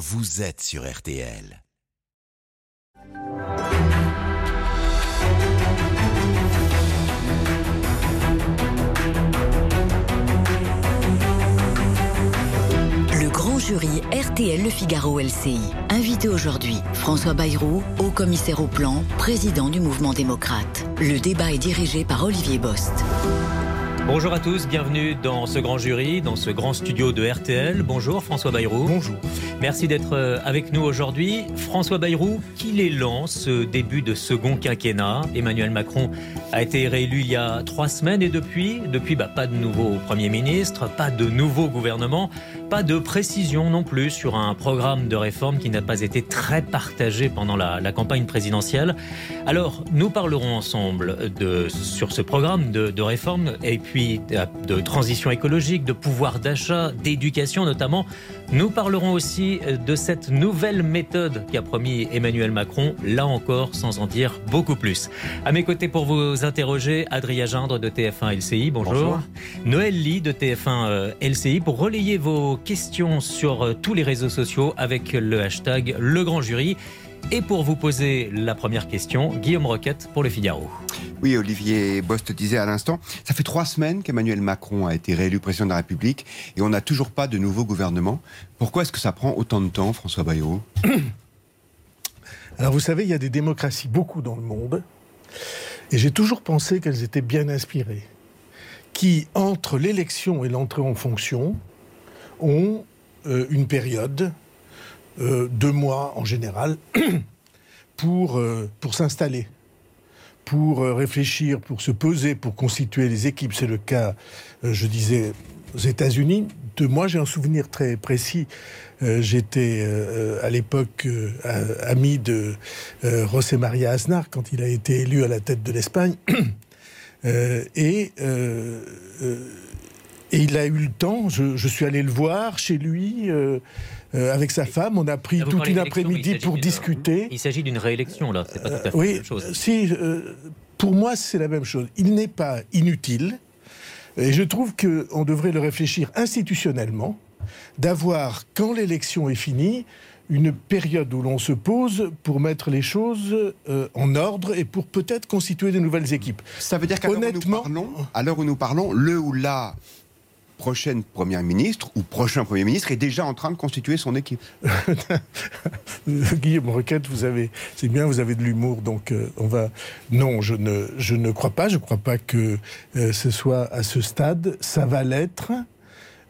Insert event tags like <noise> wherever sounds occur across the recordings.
vous êtes sur RTL. Le grand jury RTL Le Figaro LCI. Invité aujourd'hui, François Bayrou, haut commissaire au plan, président du mouvement démocrate. Le débat est dirigé par Olivier Bost. Bonjour à tous, bienvenue dans ce grand jury, dans ce grand studio de RTL. Bonjour François Bayrou. Bonjour. Merci d'être euh, avec nous aujourd'hui. François Bayrou, qu'il est lent ce début de second quinquennat? Emmanuel Macron a été réélu il y a trois semaines et depuis, depuis bah, pas de nouveau Premier ministre, pas de nouveau gouvernement, pas de précision non plus sur un programme de réforme qui n'a pas été très partagé pendant la, campagne présidentielle. Alors, nous parlerons ensemble sur ce programme de réforme et puis de transition écologique, de pouvoir d'achat, d'éducation notamment. Nous parlerons aussi de cette nouvelle méthode qu'a promis Emmanuel Macron, là encore sans en dire beaucoup plus. À mes côtés pour vous interroger, Adrien Gindre de TF1 LCI, bonjour. bonjour. Noël Lee de TF1 LCI pour relayer vos questions sur tous les réseaux sociaux avec le hashtag Le Grand Jury. Et pour vous poser la première question, Guillaume Roquette pour le Figaro. Oui, Olivier Bost disait à l'instant, ça fait trois semaines qu'Emmanuel Macron a été réélu président de la République et on n'a toujours pas de nouveau gouvernement. Pourquoi est-ce que ça prend autant de temps, François Bayrou Alors vous savez, il y a des démocraties beaucoup dans le monde et j'ai toujours pensé qu'elles étaient bien inspirées, qui, entre l'élection et l'entrée en fonction, ont euh, une période euh, deux mois en général <clears throat> pour, euh, pour s'installer, pour euh, réfléchir, pour se poser, pour constituer les équipes. C'est le cas, je disais, aux États-Unis. De moi, j'ai un souvenir très précis. J'étais à l'époque ami de José María Aznar quand il a été élu à la tête de l'Espagne. <clears throat> et et il a eu le temps, je, suis allé le voir chez lui, euh, euh, avec sa femme, on a pris toute une après-midi pour discuter. Il s'agit d'une réélection, là, c'est pas tout à fait oui, la même chose. Si, euh, pour moi, c'est la même chose. Il n'est pas inutile, et je trouve qu'on devrait le réfléchir institutionnellement, d'avoir, quand l'élection est finie, une période où l'on se pose pour mettre les choses euh, en ordre et pour peut-être constituer de nouvelles équipes. Ça veut dire qu'à l'heure où nous parlons, le ou la prochaine première ministre ou prochain premier ministre est déjà en train de constituer son équipe. <laughs> Guillaume Requette, vous avez, c'est bien, vous avez de l'humour, donc euh, on va. Non, je ne, je ne crois pas. Je ne crois pas que euh, ce soit à ce stade. Ça va l'être.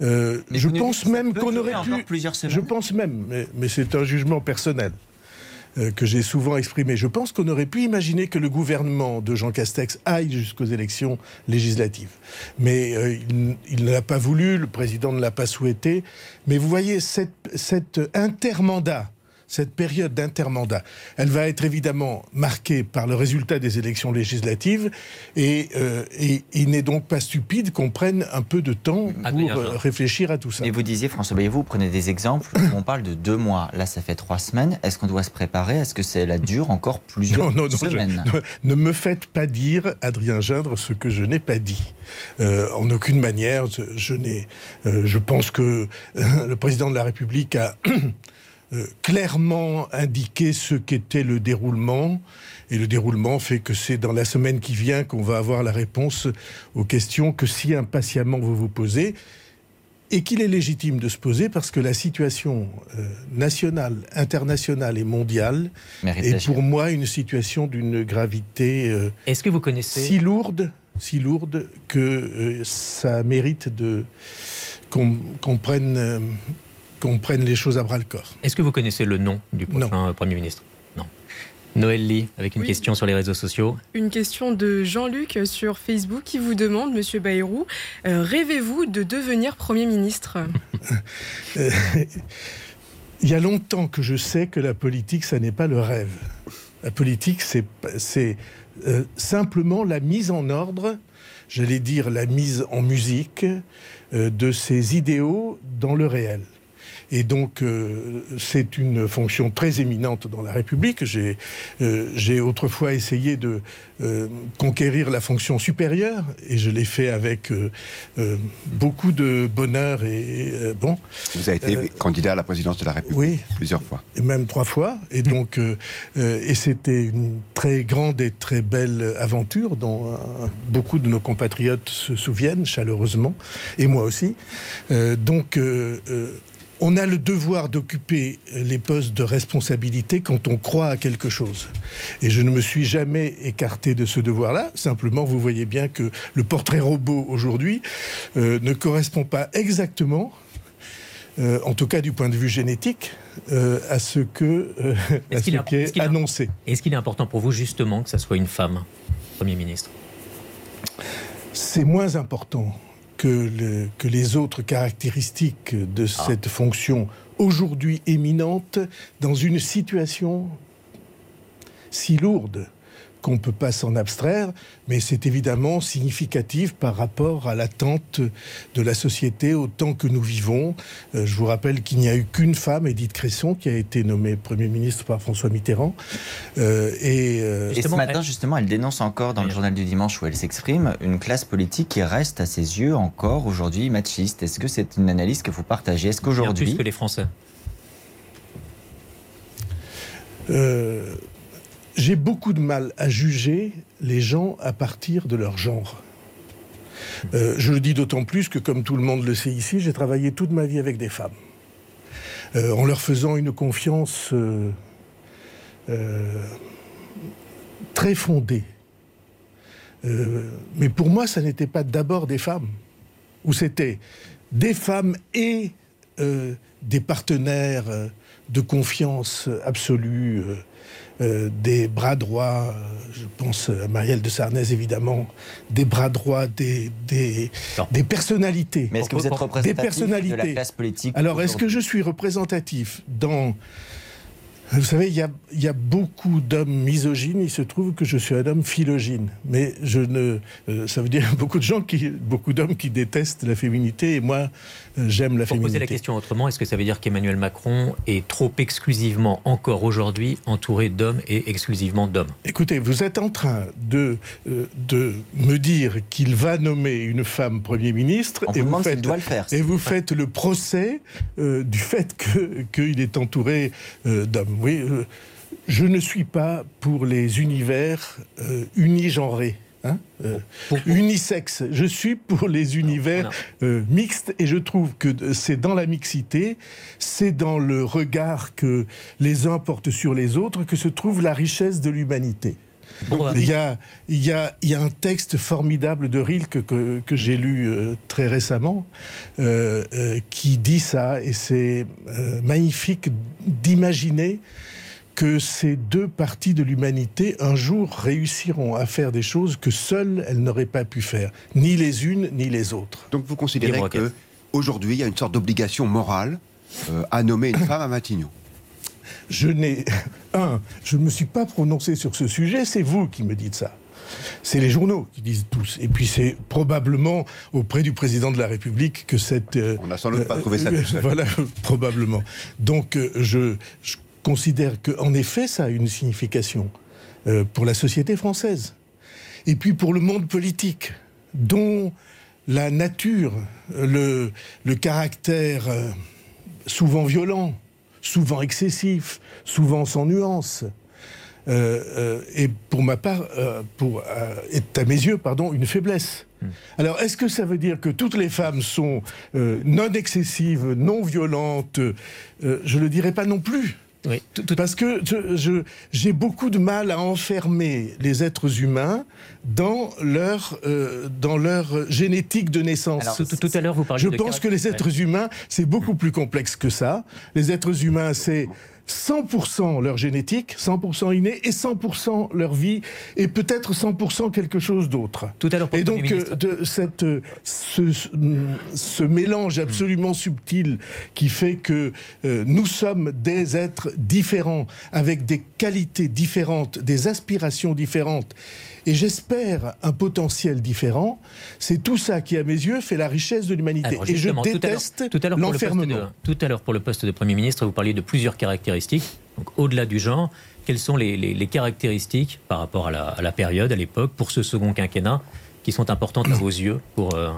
Euh, je pense même qu'on aurait pu. Plusieurs semaines. je pense même, mais, mais c'est un jugement personnel euh, que j'ai souvent exprimé. Je pense qu'on aurait pu imaginer que le gouvernement de Jean Castex aille jusqu'aux élections législatives. Mais euh, il, il ne l'a pas voulu, le président ne l'a pas souhaité. Mais vous voyez, cet intermandat, cette période d'intermandat, elle va être évidemment marquée par le résultat des élections législatives et, euh, et il n'est donc pas stupide qu'on prenne un peu de temps Ah, pour euh, réfléchir à tout ça. Et vous disiez, François Bayrou, vous prenez des exemples où <coughs> on parle de deux mois. Là, ça fait trois semaines. Est-ce qu'on doit se préparer? Est-ce que c'est la dure encore plusieurs Non, non, non, semaines? je- ne me faites pas dire, Adrien Gindre, ce que je n'ai pas dit. Euh, en aucune manière, je, je n'ai. euh, je pense que euh, le président de la République a euh, clairement indiqué ce qu'était le déroulement. Et le déroulement fait que c'est dans la semaine qui vient qu'on va avoir la réponse aux questions que si impatiemment vous vous posez. Et qu'il est légitime de se poser parce que la situation euh, nationale, internationale et mondiale Mérite est pour moi une situation d'une gravité euh, Est-ce que vous connaissez si lourde, si lourde que euh, ça mérite de qu'on qu'on prenne, qu'on prenne les choses à bras le corps. Est-ce que vous connaissez le nom du prochain euh, Premier ministre? Non. Noël Lee, avec une Oui. question sur les réseaux sociaux. Une question de Jean-Luc sur Facebook qui vous demande, Monsieur Bayrou, euh, rêvez-vous de devenir Premier ministre? <laughs> Euh, Il y a longtemps que je sais que la politique, ça n'est pas le rêve. La politique, c'est c'est, euh, simplement la mise en ordre, j'allais dire la mise en musique euh, de ces idéaux dans le réel. Et donc, euh, c'est une fonction très éminente dans la République. J'ai j'ai autrefois essayé de conquérir la fonction supérieure, et je l'ai fait avec beaucoup de bonheur. Et bon. Vous avez été candidat à la présidence de la République oui, plusieurs fois. Et même trois fois. Et donc, et c'était une très grande et très belle aventure dont beaucoup de nos compatriotes se souviennent chaleureusement, et moi aussi. Euh, donc, euh, euh, on a le devoir d'occuper les postes de responsabilité quand on croit à quelque chose. Et je ne me suis jamais écarté de ce devoir-là. Simplement, vous voyez bien que le portrait robot aujourd'hui ne correspond pas exactement, en tout cas du point de vue génétique, à ce que <laughs> est, qu est, est annoncé. Est-ce qu'il est important pour vous justement que ça soit une femme, Premier ministre? C'est moins important que, que, les autres caractéristiques de ah. cette fonction aujourd'hui éminente dans une situation si lourde qu'on ne peut pas s'en abstraire, mais c'est évidemment significatif par rapport à l'attente de la société au temps que nous vivons. Euh, je vous rappelle qu'il n'y a eu qu'une femme, Edith Cresson, qui a été nommée Premier ministre par François Mitterrand. Euh, et, euh, et, ce matin, justement, elle dénonce encore dans le journal du dimanche où elle s'exprime une classe politique qui reste à ses yeux encore aujourd'hui machiste. Est-ce que c'est une analyse que vous partagez? Est-ce qu'aujourd'hui... Plus que les Français euh, j'ai beaucoup de mal à juger les gens à partir de leur genre. Euh, je le dis d'autant plus que, comme tout le monde le sait ici, j'ai travaillé toute ma vie avec des femmes. Euh, en leur faisant une confiance euh, très fondée. mais pour moi, ça n'était pas d'abord des femmes, ou c'était des femmes et des partenaires de confiance absolue euh, des bras droits, euh, je pense à Marielle de Sarnez évidemment, des bras droits, des, des, des personnalités. Mais est-ce que vous êtes représentatif des personnalités. de la classe politique Alors, est-ce que je suis représentatif dans vous savez, il y a, y a, beaucoup d'hommes misogynes. Il se trouve que je suis un homme philogyne. Mais je ne, euh, ça veut dire <laughs> beaucoup de gens qui, beaucoup d'hommes qui détestent la féminité. Et moi, euh, j'aime la Pour féminité. poser la question autrement, est-ce que ça veut dire qu'Emmanuel Macron est trop exclusivement, encore aujourd'hui, entouré d'hommes et exclusivement d'hommes? Écoutez, vous êtes en train de, euh, de me dire qu'il va nommer une femme Premier ministre. et vous, faites, doit le faire, et vous faites le procès du fait qu'il est entouré d'hommes oui, euh, je ne suis pas pour les univers euh, unigenrés. Hein, euh, unisexes. Je suis pour les univers mixtes et je trouve que c'est dans la mixité, c'est dans le regard que les uns portent sur les autres que se trouve la richesse de l'humanité. Il, y a, il, y a, il y a un texte formidable de Rilke que, que j'ai lu très récemment qui dit ça et c'est magnifique d'imaginer que ces deux parties de l'humanité un jour réussiront à faire des choses que seules elles n'auraient pas pu faire, ni les unes ni les autres. Donc vous considérez que aujourd'hui il y a une sorte d'obligation morale euh, à nommer une femme à Matignon Je n'ai <laughs> un, je ne me suis pas prononcé sur ce sujet, c'est vous qui me dites ça. C'est les journaux qui disent tous. Et puis c'est probablement auprès du président de la République que cette... Euh, On n'a sans doute pas trouvé ça euh, <laughs> Voilà, probablement. Donc je, je considère qu'en effet, ça a une signification euh, pour la société française. Et puis pour le monde politique, dont la nature, le, le caractère euh, souvent violent, souvent excessif, souvent sans nuance, euh, est pour ma part, pour, est à mes yeux, pardon, une faiblesse. Hmm. Alors, est-ce que ça veut dire que toutes les femmes sont non excessives, non violentes Je ne le dirais pas non plus. Oui, Parce que je, j'ai beaucoup de mal à enfermer les êtres humains dans leur, euh, dans leur génétique de naissance. tout, à l'heure, vous parliez Je pense que les êtres humains, c'est beaucoup plus complexe que ça. Les êtres humains, c'est 100% leur génétique, 100% inné, et 100% leur vie, et peut-être 100% quelque chose d'autre. Tout à l'heure. Et donc, euh, de, cette, euh, ce, ce, mélange absolument subtil qui fait que euh, nous sommes des êtres différents, avec des qualités différentes, des aspirations différentes, et j'espère un potentiel différent. C'est tout ça qui, à mes yeux, fait la richesse de l'humanité. Et je déteste l'enfermement. Tout à l'heure, pour le poste de Premier ministre, vous parliez de plusieurs caractéristiques. au-delà du genre, quelles sont les, caractéristiques par rapport à la, période, à l'époque, pour ce second quinquennat, qui sont importantes à vos yeux pour euh,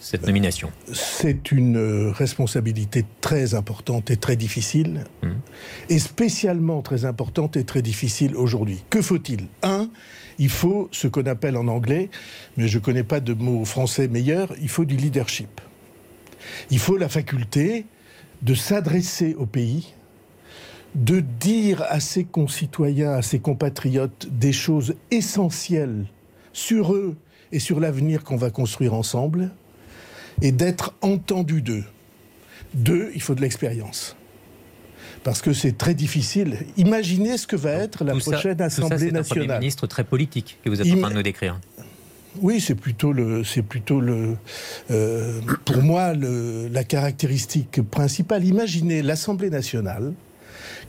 cette nomination? C'est une euh, responsabilité très importante et très difficile, hum. et spécialement très importante et très difficile aujourd'hui. Que faut-il? Un, il faut ce qu'on appelle en anglais, mais je ne connais pas de mot français meilleur, il faut du leadership. Il faut la faculté de s'adresser au pays, de dire à ses concitoyens, à ses compatriotes des choses essentielles sur eux et sur l'avenir qu'on va construire ensemble, et d'être entendu d'eux. Deux, il faut de l'expérience parce que c'est très difficile. Imaginez ce que va être la prochaine Assemblée nationale. C'est un Premier ministre très politique que vous êtes en train de nous décrire. Oui, c'est plutôt le, c'est plutôt le, euh, pour moi le, la caractéristique principale. Imaginez l'Assemblée nationale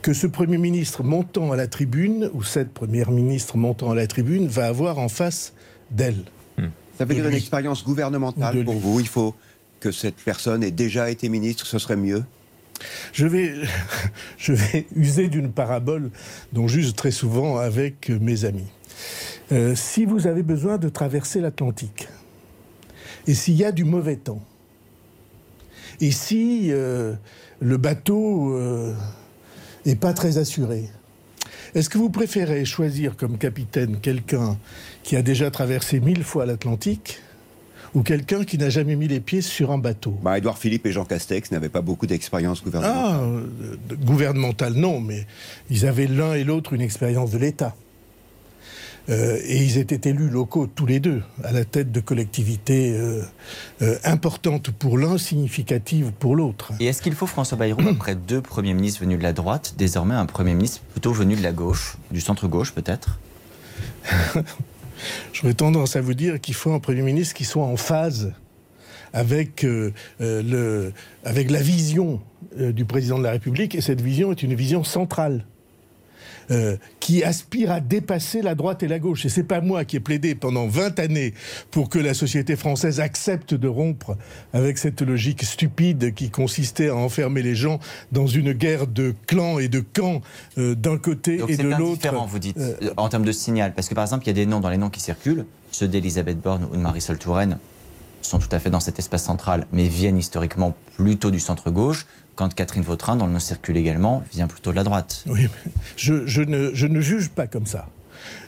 que ce Premier ministre montant à la tribune ou cette Première ministre montant à la tribune va avoir en face d'elle. Hmm. Ça veut dire une expérience gouvernementale pour vous. Il faut que cette personne ait déjà été ministre, ce serait mieux? <laughs> je vais, user d'une parabole dont j'use très souvent avec mes amis. Euh, si vous avez besoin de traverser l'Atlantique, et s'il y a du mauvais temps, et si euh, le bateau n'est euh, pas très assuré, est-ce que vous préférez choisir comme capitaine quelqu'un qui a déjà traversé mille fois l'Atlantique ou quelqu'un qui n'a jamais mis les pieds sur un bateau bah, Édouard Philippe et Jean Castex n'avaient pas beaucoup d'expérience gouvernementale. Ah, euh, gouvernementale, non, mais ils avaient l'un et l'autre une expérience de l'État. Euh, et ils étaient élus locaux tous les deux, à la tête de collectivités euh, importantes pour l'un, significatives pour l'autre. Et est-ce qu'il faut, François Bayrou, <clears throat> après deux premiers ministres venus de la droite, désormais un premier ministre plutôt venu de la gauche, du centre-gauche peut-être? <laughs> J'aurais tendance à vous dire qu'il faut un Premier ministre qui soit en phase avec, euh, euh, la vision euh, du président de la République, et cette vision est une vision centrale. Euh, qui aspire à dépasser la droite et la gauche. Et c'est pas moi qui ai plaidé pendant 20 années pour que la société française accepte de rompre avec cette logique stupide qui consistait à enfermer les gens dans une guerre de clans et de camps euh, d'un côté et de l'autre. Différent, vous dites, euh, en termes de signal. Parce que par exemple, il y a des noms dans les noms qui circulent, ceux d'Elisabeth Borne ou de Marisol Touraine sont tout à fait dans cet espace central, mais viennent historiquement plutôt du centre-gauche quand Catherine Vautrin, dont le nom circule également, vient plutôt de la droite. Oui, je, je, ne, je ne, juge pas comme ça.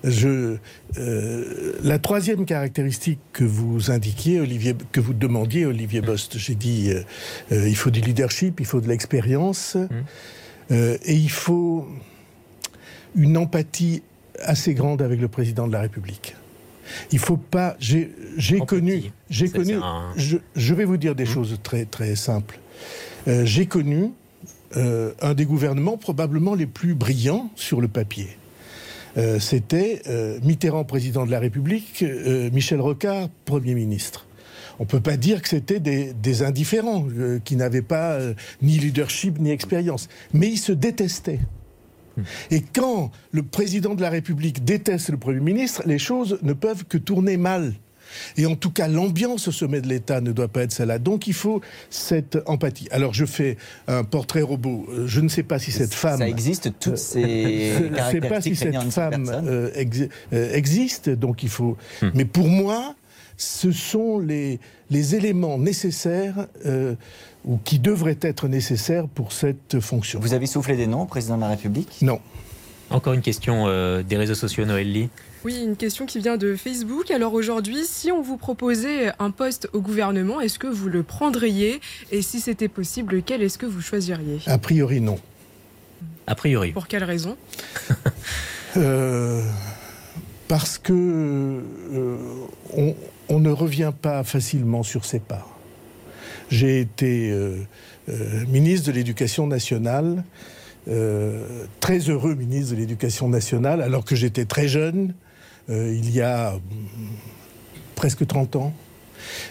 Je, euh, la troisième caractéristique que vous indiquiez, Olivier, que vous demandiez, Olivier Bost, j'ai dit, euh, euh, il faut du leadership, il faut de l'expérience, mmh. et il faut une empathie assez grande avec le président de la République. Il faut pas. J'ai connu. J'ai connu. Je, je, vais vous dire des mmh. choses très très simples. Euh, j'ai connu euh, un des gouvernements probablement les plus brillants sur le papier. Euh, c'était Mitterrand, président de la République, Michel Rocard, Premier ministre. On ne peut pas dire que c'était des, indifférents, qui n'avaient pas ni leadership ni expérience. Mais ils se détestaient. Et quand le président de la République déteste le Premier ministre, les choses ne peuvent que tourner mal. Et en tout cas, l'ambiance au sommet de l'État ne doit pas être celle-là. Donc il faut cette empathie. Alors je fais un portrait robot. Je ne sais pas si cette femme... Ça existe, toutes ces <laughs> Je ne sais pas si cette femme euh, euh, existe, donc il faut... Hmm. Mais pour moi, ce sont les, les éléments nécessaires euh, ou qui devraient être nécessaires pour cette fonction. Vous avez soufflé des noms au président de la République? Non. Encore une question des réseaux sociaux, Noël Lee. Oui, une question qui vient de Facebook. Alors aujourd'hui, si on vous proposait un poste au gouvernement, est-ce que vous le prendriez? Et si c'était possible, lequel est-ce que vous choisiriez? A priori, non. A priori. Pour quelle raison? <laughs> Euh, Parce que euh, on, ne revient pas facilement sur ses pas. J'ai été euh, ministre de l'Éducation nationale. très heureux ministre de l'Éducation nationale, alors que j'étais très jeune, euh, il y a presque 30 ans.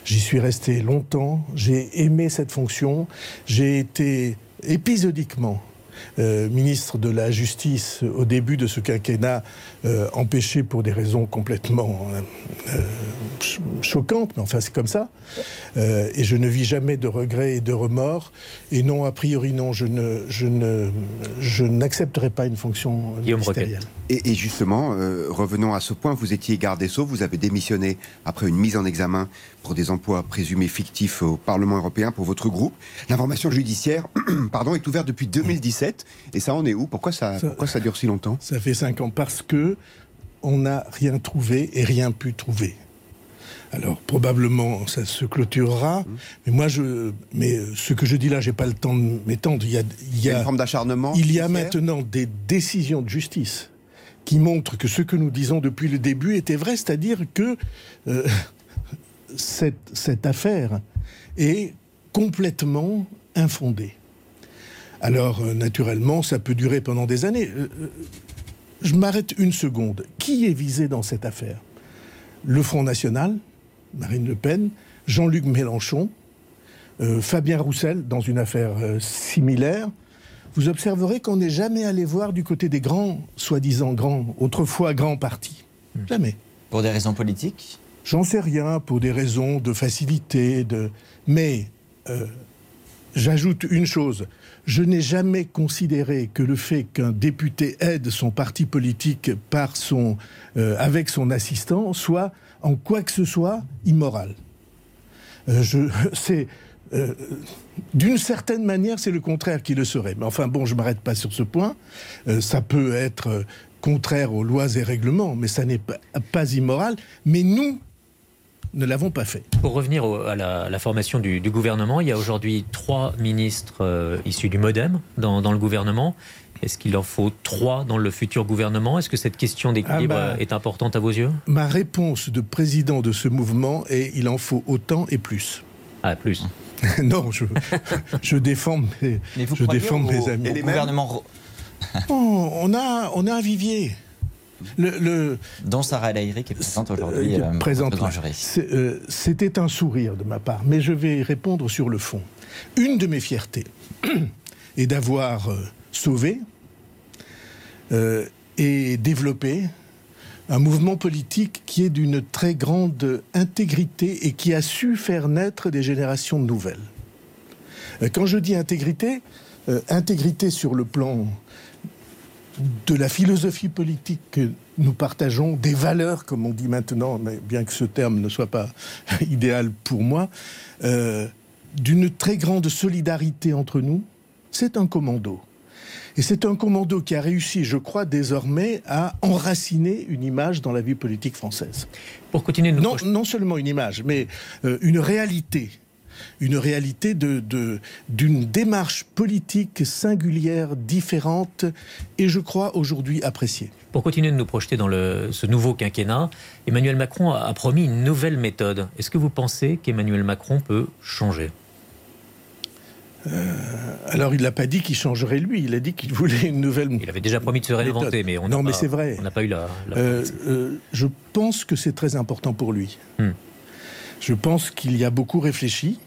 J'y suis resté longtemps, j'ai aimé cette fonction, j'ai été épisodiquement euh, ministre de la Justice au début de ce quinquennat, euh, empêché pour des raisons complètement euh, choquantes, mais enfin c'est comme ça. et je ne vis jamais de regrets et de remords. Et non, a priori, non, je ne, je ne, je n'accepterai pas une fonction ministérielle. Et, et, justement, revenons à ce point. Vous étiez garde des Sceaux, vous avez démissionné après une mise en examen pour des emplois présumés fictifs au Parlement européen pour votre groupe. L'information judiciaire, <clears throat> pardon, est ouverte depuis 2017. Et ça, en est où? Pourquoi ça, pourquoi ça dure si longtemps? Ça fait cinq ans parce que on n'a rien trouvé et rien pu trouver. Alors probablement ça se clôturera, mmh. mais moi je, mais ce que je dis là, j'ai pas le temps de m'étendre. Il y a, il y a, une forme d'acharnement. Il y a maintenant des décisions de justice qui montrent que ce que nous disons depuis le début était vrai, c'est-à-dire que euh, cette, cette affaire est complètement infondée. Alors, euh, naturellement, ça peut durer pendant des années. Euh, euh, je m'arrête une seconde. Qui est visé dans cette affaire? Le Front National, Marine Le Pen, Jean-Luc Mélenchon, Fabien Roussel, dans une affaire similaire. Vous observerez qu'on n'est jamais allé voir du côté des grands, soi-disant grands, autrefois grands partis. Hmm. Jamais. Pour des raisons politiques? J'en sais rien, pour des raisons de facilité, de... mais j'ajoute une chose je n'ai jamais considéré que le fait qu'un député aide son parti politique par son, euh, avec son assistant soit en quoi que ce soit immoral. Euh, <laughs> euh, d'une certaine manière, c'est le contraire qui le serait. Mais enfin, bon, je m'arrête pas sur ce point. ça peut être contraire aux lois et règlements, mais ça n'est pas, pas immoral. Mais nous, ne l'avons pas fait. Pour revenir à, la, formation du, gouvernement, il y a aujourd'hui trois ministres euh, issus du Modem dans, le gouvernement. Est-ce qu'il en faut trois dans le futur gouvernement? Est-ce que cette question d'équilibre ah bah, est importante à vos yeux? Ma réponse de président de ce mouvement est il en faut autant et plus. Ah, plus <laughs> Non, je, <laughs> je défends mes, je défends mes amis. gouvernement... Oh, on, a, on a un vivier. Le, Dont Sarah Lahiri qui est présente aujourd'hui. Euh, euh, euh, C'était un sourire de ma part, mais je vais répondre sur le fond. Une de mes fiertés <clears throat> est d'avoir sauvé et développé un mouvement politique qui est d'une très grande intégrité et qui a su faire naître des générations nouvelles. Quand je dis intégrité, intégrité sur le plan de la philosophie politique que nous partageons, des valeurs, comme on dit maintenant, mais bien que ce terme ne soit pas <laughs> idéal pour moi, euh, d'une très grande solidarité entre nous, c'est un commando. Et c'est un commando qui a réussi, je crois, désormais à enraciner une image dans la vie politique française. Pour continuer, non, non seulement une image, mais euh, une réalité une réalité d'une de, d'une démarche politique singulière, différente, et je crois aujourd'hui appréciée. Pour continuer de nous projeter dans le, ce nouveau quinquennat, Emmanuel Macron a, promis une nouvelle méthode. Est-ce que vous pensez qu'Emmanuel Macron peut changer? Euh, alors, il n'a pas dit qu'il changerait lui, il a dit qu'il voulait une nouvelle. Il avait déjà promis de se réinventer, mais on n'a pas, vrai. On n'a pas eu la. Euh, euh, je pense que c'est très important pour lui. Hmm. Je pense qu'il y a beaucoup réfléchi.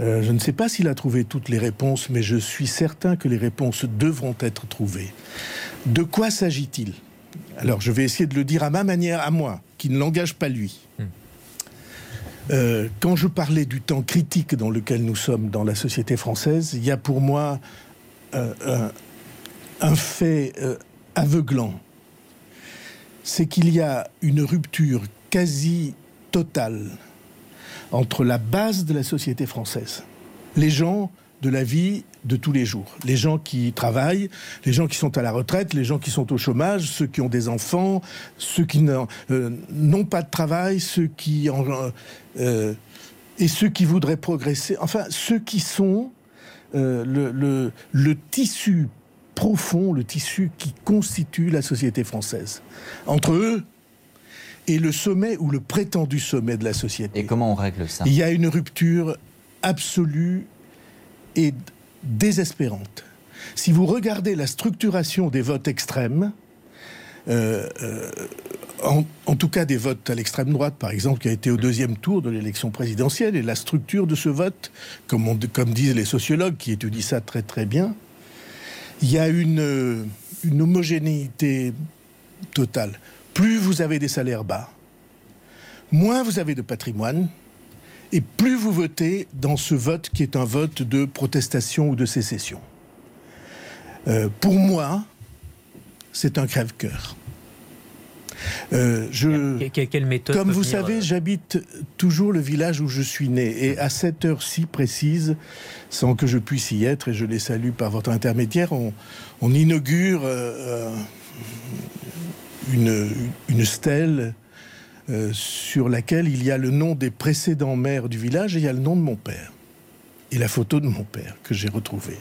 Euh, je ne sais pas s'il a trouvé toutes les réponses, mais je suis certain que les réponses devront être trouvées. De quoi s'agit-il? Alors, je vais essayer de le dire à ma manière, à moi, qui ne l'engage pas lui. Hmm. Euh, quand je parlais du temps critique dans lequel nous sommes dans la société française, il y a pour moi euh, un, fait aveuglant. C'est qu'il y a une rupture quasi totale entre la base de la société française, les gens de la vie de tous les jours, les gens qui travaillent, les gens qui sont à la retraite, les gens qui sont au chômage, ceux qui ont des enfants, ceux qui n'ont euh, pas de travail, ceux qui euh, et ceux qui voudraient progresser, enfin ceux qui sont euh, le, le tissu profond, le tissu qui constitue la société française. Entre eux, et le sommet ou le prétendu sommet de la société. Et comment on règle ça? Il y a une rupture absolue et désespérante. Si vous regardez la structuration des votes extrêmes, euh, euh, en, tout cas des votes à l'extrême droite, par exemple, qui a été au deuxième tour de l'élection présidentielle, et la structure de ce vote, comme, comme disent les sociologues qui étudient ça très très bien, il y a une, une homogénéité totale. Plus vous avez des salaires bas, moins vous avez de patrimoine, et plus vous votez dans ce vote qui est un vote de protestation ou de sécession. Euh, pour moi, c'est un crève-cœur. Euh, je, quelle, méthode Comme vous savez, euh, j'habite toujours le village où je suis né. Et à cette heure-ci précise, sans que je puisse y être, et je les salue par votre intermédiaire, on, inaugure une, stèle euh, sur laquelle il y a le nom des précédents maires du village et il y a le nom de mon père. Et la photo de mon père que j'ai retrouvée.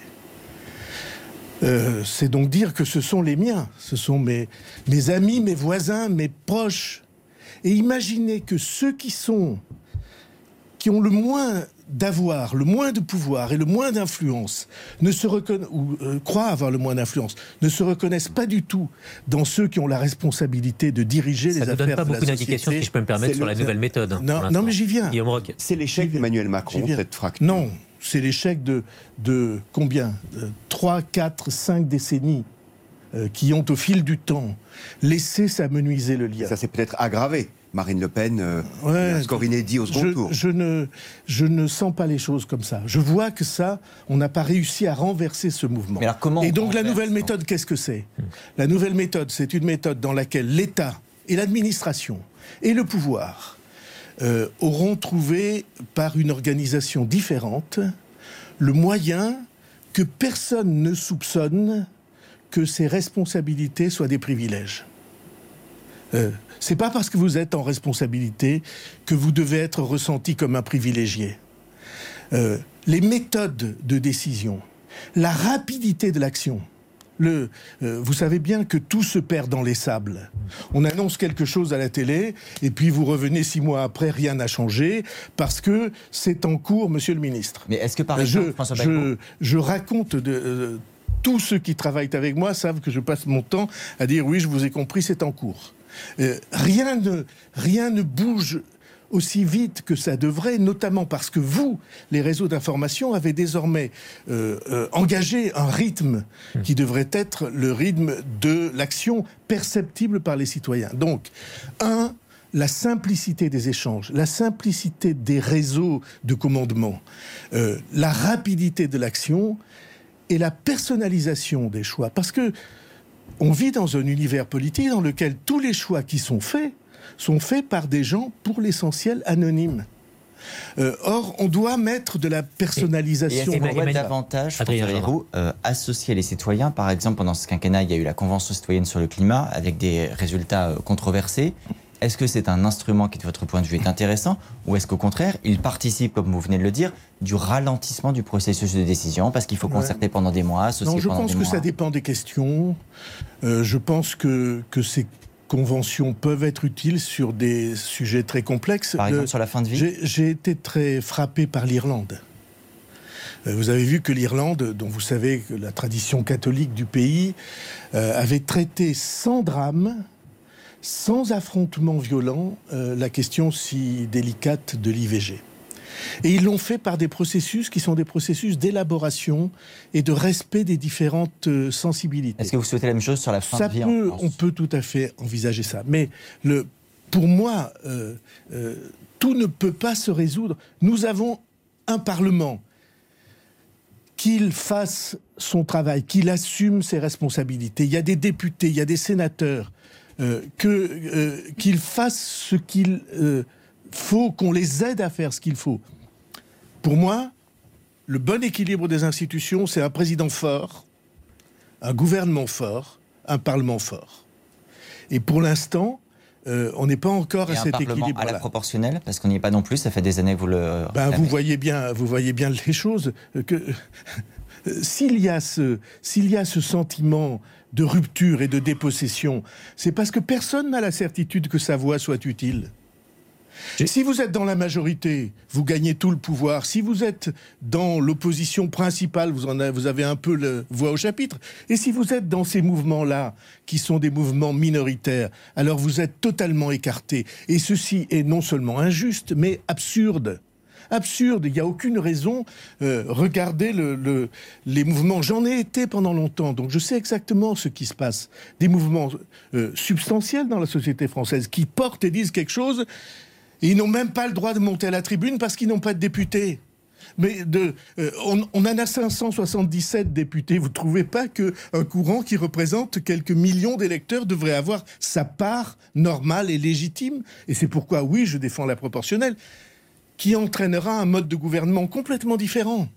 Euh, c'est donc dire que ce sont les miens, ce sont mes amis, mes voisins, mes proches. Et imaginez que ceux qui sont, qui ont le moins d'avoir le moins de pouvoir et le moins d'influence, ne se ou euh, croient avoir le moins d'influence, ne se reconnaissent pas du tout dans ceux qui ont la responsabilité de diriger les affaires de la société. Ça ne donne pas beaucoup d'indications, si je peux me permettre, sur la nouvelle méthode. Non, non mais j'y viens. C'est l'échec d'Emmanuel Macron, cette fracture. Non, c'est l'échec de, de combien 3, 4, 5 décennies euh, qui ont, au fil du temps, laissé s'amenuiser le lien. Ça s'est peut-être aggravé. Marine Le Pen euh, ouais, score inédit au second tour. Je ne, je ne sens pas les choses comme ça. Je vois que ça, on n'a pas réussi à renverser ce mouvement. et donc la nouvelle méthode, qu'est-ce que c'est? La nouvelle méthode, c'est une méthode dans laquelle l'État et l'administration et le pouvoir euh, auront trouvé, par une organisation différente, le moyen que personne ne soupçonne que ces responsabilités soient des privilèges. Euh, c'est pas parce que vous êtes en responsabilité que vous devez être ressenti comme un privilégié. Euh, les méthodes de décision, la rapidité de l'action. Le, euh, vous savez bien que tout se perd dans les sables. On annonce quelque chose à la télé et puis vous revenez six mois après, rien n'a changé parce que c'est en cours, Monsieur le Ministre. Mais est-ce que par exemple, je, je, raconte de, euh, tous ceux qui travaillent avec moi savent que je passe mon temps à dire oui, je vous ai compris, c'est en cours. Euh, rien, ne, rien ne bouge aussi vite que ça devrait, notamment parce que vous, les réseaux d'information, avez désormais euh, euh, engagé un rythme mmh. qui devrait être le rythme de l'action perceptible par les citoyens. Donc, un, la simplicité des échanges, la simplicité des réseaux de commandement, la rapidité de l'action et la personnalisation des choix. Parce que on vit dans un univers politique dans lequel tous les choix qui sont faits sont faits par des gens, pour l'essentiel, anonymes. Euh, or, on doit mettre de la personnalisation. Et, et davantage, euh, associer les citoyens. Par exemple, pendant ce quinquennat, il y a eu la Convention citoyenne sur le climat, avec des résultats euh, controversés. Est-ce que c'est un instrument qui, de votre point de vue, est intéressant ou est-ce qu'au contraire, il participe, comme vous venez de le dire, du ralentissement du processus de décision parce qu'il faut concerter pendant des mois, associer non, je pense que ça dépend des questions. Euh, je pense que, que ces conventions peuvent être utiles sur des sujets très complexes. Par exemple, sur la fin de vie J'ai été très frappé par l'Irlande. Euh, vous avez vu que l'Irlande, dont vous savez que la tradition catholique du pays, euh, avait traité sans drame sans affrontement violent, euh, la question si délicate de l'IVG. Et ils l'ont fait par des processus qui sont des processus d'élaboration et de respect des différentes euh, sensibilités. Est-ce que vous souhaitez la même chose sur la fin de vie On peut tout à fait envisager ça. Mais le, pour moi, euh, tout ne peut pas se résoudre. Nous avons un Parlement qu'il fasse son travail, qu'il assume ses responsabilités. Il y a des députés, il y a des sénateurs euh, euh, qu'ils fassent ce qu'il euh, faut, qu'on les aide à faire ce qu'il faut. Pour moi, le bon équilibre des institutions, c'est un président fort, un gouvernement fort, un parlement fort. Et pour l'instant, on n'est pas encore à cet équilibre. À la proportionnelle, parce qu'on n'y est pas non plus. Ça fait des années que vous le. Ben, vous voyez bien, vous voyez bien les choses. Que <laughs> s'il y a ce, s'il y a ce sentiment de rupture et de dépossession, c'est parce que personne n'a la certitude que sa voix soit utile. Si vous êtes dans la majorité, vous gagnez tout le pouvoir. Si vous êtes dans l'opposition principale, vous, en avez, vous avez un peu le voix au chapitre. Et si vous êtes dans ces mouvements-là, qui sont des mouvements minoritaires, alors vous êtes totalement écarté. Et ceci est non seulement injuste, mais absurde absurde. Il n'y a aucune raison. Euh, regardez le, les mouvements. J'en ai été pendant longtemps, donc je sais exactement ce qui se passe. Des mouvements euh, substantiels dans la société française qui portent et disent quelque chose. Et ils n'ont même pas le droit de monter à la tribune parce qu'ils n'ont pas de députés. Mais euh, on, en a 577 députés. Vous ne trouvez pas qu'un courant qui représente quelques millions d'électeurs devrait avoir sa part normale et légitime? Et c'est pourquoi, oui, je défends la proportionnelle, qui entraînera un mode de gouvernement complètement différent.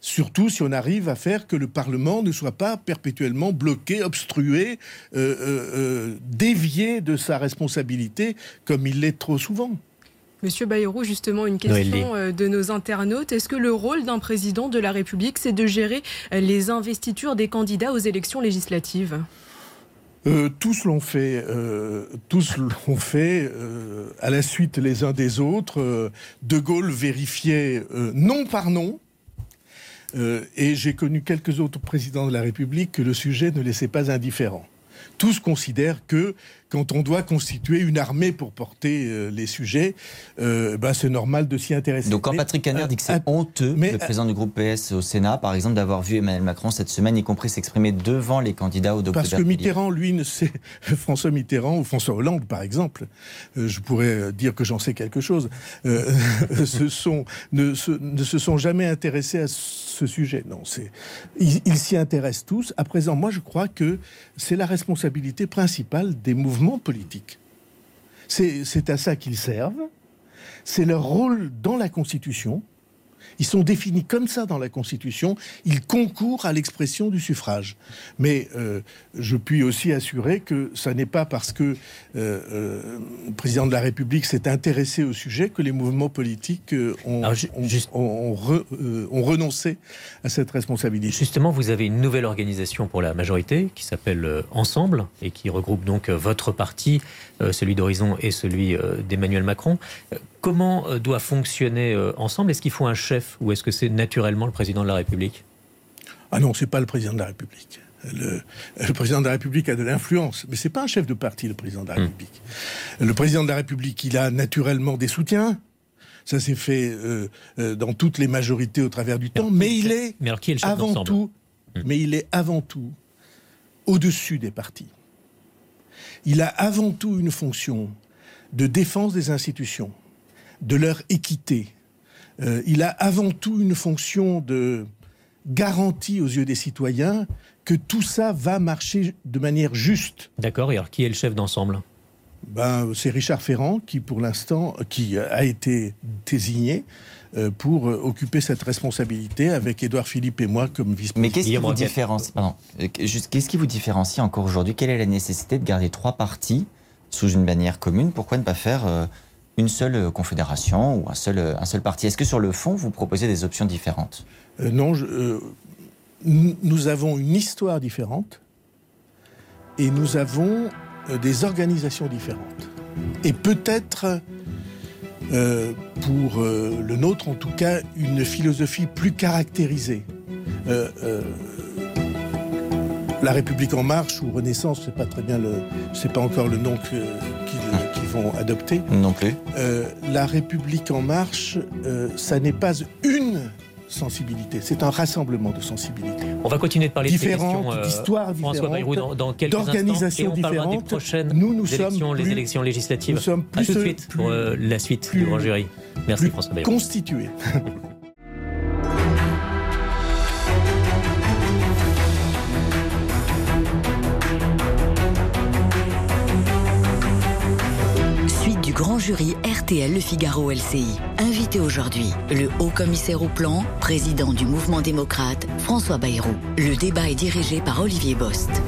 Surtout si on arrive à faire que le Parlement ne soit pas perpétuellement bloqué, obstrué, euh, euh, dévié de sa responsabilité, comme il l'est trop souvent. Monsieur Bayrou, justement, une question euh, de nos internautes. Est-ce que le rôle d'un président de la République, c'est de gérer euh, les investitures des candidats aux élections législatives? Euh, tous l'ont fait, tous l'ont fait à la suite les uns des autres. de Gaulle vérifiait nom par nom, et j'ai connu quelques autres présidents de la République que le sujet ne laissait pas indifférent. Tous considèrent que quand on doit constituer une armée pour porter euh, les sujets, euh, ben c'est normal de s'y intéresser. Donc quand Patrick Caner dit que c'est honteux, le président du groupe PS au Sénat, par exemple, d'avoir vu Emmanuel Macron cette semaine, y compris s'exprimer devant les candidats au Parce que Mitterrand, lui, ne sait, <laughs> François Mitterrand ou François Hollande, par exemple, euh, je pourrais dire que j'en sais quelque chose, <laughs> se sont, ne, se, ne, se, sont jamais intéressés à ce sujet. Non, c'est, ils s'y intéressent tous. À présent, moi, je crois que c'est la responsabilité principale des mouvements politique. C'est à ça qu'ils servent. C'est leur rôle dans la Constitution. Ils sont définis comme ça dans la Constitution. Ils concourent à l'expression du suffrage. Mais euh, je puis aussi assurer que ce n'est pas parce que euh, euh, le président de la République s'est intéressé au sujet que les mouvements politiques ont, ont, renoncé à cette responsabilité. Justement, vous avez une nouvelle organisation pour la majorité qui s'appelle Ensemble et qui regroupe donc votre parti, celui d'Horizon et celui d'Emmanuel Macron. Comment euh, doit fonctionner euh, ensemble? Est-ce qu'il faut un chef ou est-ce que c'est naturellement le président de la République? Ah non, c'est pas le président de la République. Le, président de la République a de l'influence, mais c'est pas un chef de parti, le président de la hmm. République. Le président de la République, il a naturellement des soutiens. Ça s'est fait euh, dans toutes les majorités au travers du temps, mais il est, mais qui est le chef avant tout, hmm. mais il est avant tout au-dessus des partis. Il a avant tout une fonction de défense des institutions de leur équité. Euh, il a avant tout une fonction de garantie aux yeux des citoyens que tout ça va marcher de manière juste. D'accord, et alors qui est le chef d'ensemble? Ben, C'est Richard Ferrand qui, pour l'instant, qui a été désigné euh, pour occuper cette responsabilité avec Édouard Philippe et moi comme vice-président. Mais qu'est-ce qui vous différencie euh, Qu'est-ce qui vous différencie encore aujourd'hui? Quelle est la nécessité de garder trois partis sous une bannière commune? Pourquoi ne pas faire une seule euh, confédération ou un seul, euh, un seul parti. Est-ce que sur le fond, vous proposez des options différentes? Euh, Non, nous avons une histoire différente et nous avons des organisations différentes. Et peut-être, pour le nôtre en tout cas, une philosophie plus caractérisée. la République en marche ou Renaissance, c'est pas très bien le, c'est pas encore le nom que, vont adopter. Non plus. Euh, la République en marche, euh, ça n'est pas une sensibilité, c'est un rassemblement de sensibilités. On va continuer de parler différentes, de d'histoires différentes, dans, quelques d'organisations différentes. prochaines nous, nous élections, sommes les élections législatives. Nous sommes plus, tout de suite pour euh, la suite du grand jury. Merci François Bayrou. Constitués. <laughs> jury RTL Le Figaro LCI. Invité aujourd'hui, le haut commissaire au plan, président du mouvement démocrate, François Bayrou. Le débat est dirigé par Olivier Bost.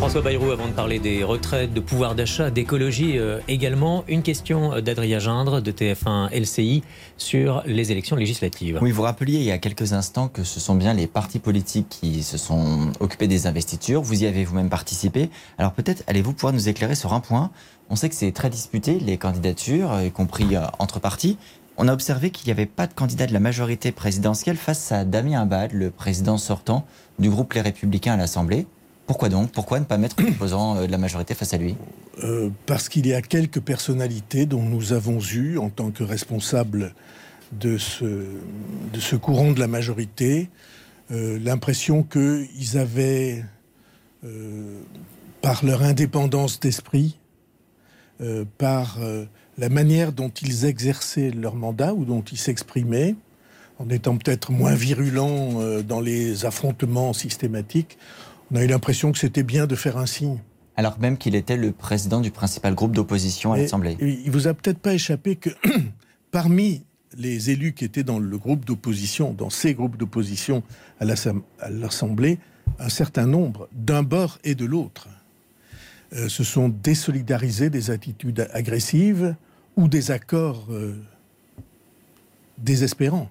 François Bayrou, avant de parler des retraites, de pouvoir d'achat, d'écologie euh, également, une question d'Adrien Gindre de TF1 LCI sur les élections législatives. Oui, vous rappeliez il y a quelques instants que ce sont bien les partis politiques qui se sont occupés des investitures. Vous y avez vous-même participé. Alors peut-être allez-vous pouvoir nous éclairer sur un point. On sait que c'est très disputé, les candidatures, y compris euh, entre partis. On a observé qu'il n'y avait pas de candidat de la majorité présidentielle face à Damien Abad, le président sortant du groupe Les Républicains à l'Assemblée. Pourquoi donc Pourquoi ne pas mettre l'opposant euh, de la majorité face à lui? Euh, Parce qu'il y a quelques personnalités dont nous avons eu, en tant que responsables de ce, courant de la majorité, euh, l'impression qu'ils avaient, par leur indépendance d'esprit, par la manière dont ils exerçaient leur mandat ou dont ils s'exprimaient, en étant peut-être moins virulents dans les affrontements systématiques, on a eu l'impression que c'était bien de faire un signe. Alors même qu'il était le président du principal groupe d'opposition à l'Assemblée. Il vous a peut-être pas échappé que <clears throat> parmi les élus qui étaient dans le groupe d'opposition, dans ces groupes d'opposition à l'Assemblée, un certain nombre, d'un bord et de l'autre, euh, se sont désolidarisés des attitudes agressives ou des accords euh, désespérants.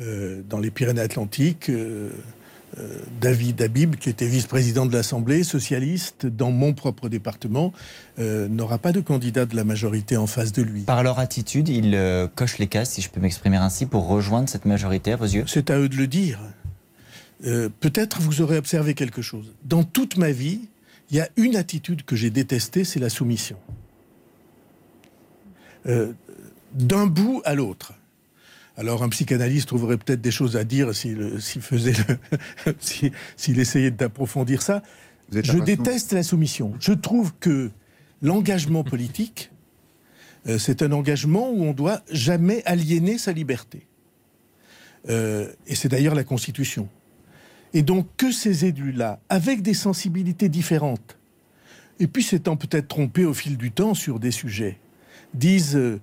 Euh, dans les Pyrénées-Atlantiques, David Habib, qui était vice-président de l'Assemblée socialiste dans mon propre département, euh, n'aura pas de candidat de la majorité en face de lui. Par leur attitude, ils euh, cochent les cases, si je peux m'exprimer ainsi, pour rejoindre cette majorité à vos yeux C'est à eux de le dire. Peut-être vous aurez observé quelque chose. Dans toute ma vie, il y a une attitude que j'ai détestée, c'est la soumission. D'un bout à l'autre. Alors un psychanalyste trouverait peut-être des choses à dire s'il faisait <laughs> s'il essayait d'approfondir ça. Je déteste la soumission. Je trouve que l'engagement politique, euh, c'est un engagement où on doit jamais aliéner sa liberté. Euh, et c'est d'ailleurs la Constitution. Et donc que ces élus-là, avec des sensibilités différentes, et puis s'étant peut-être trompés au fil du temps sur des sujets, disent euh,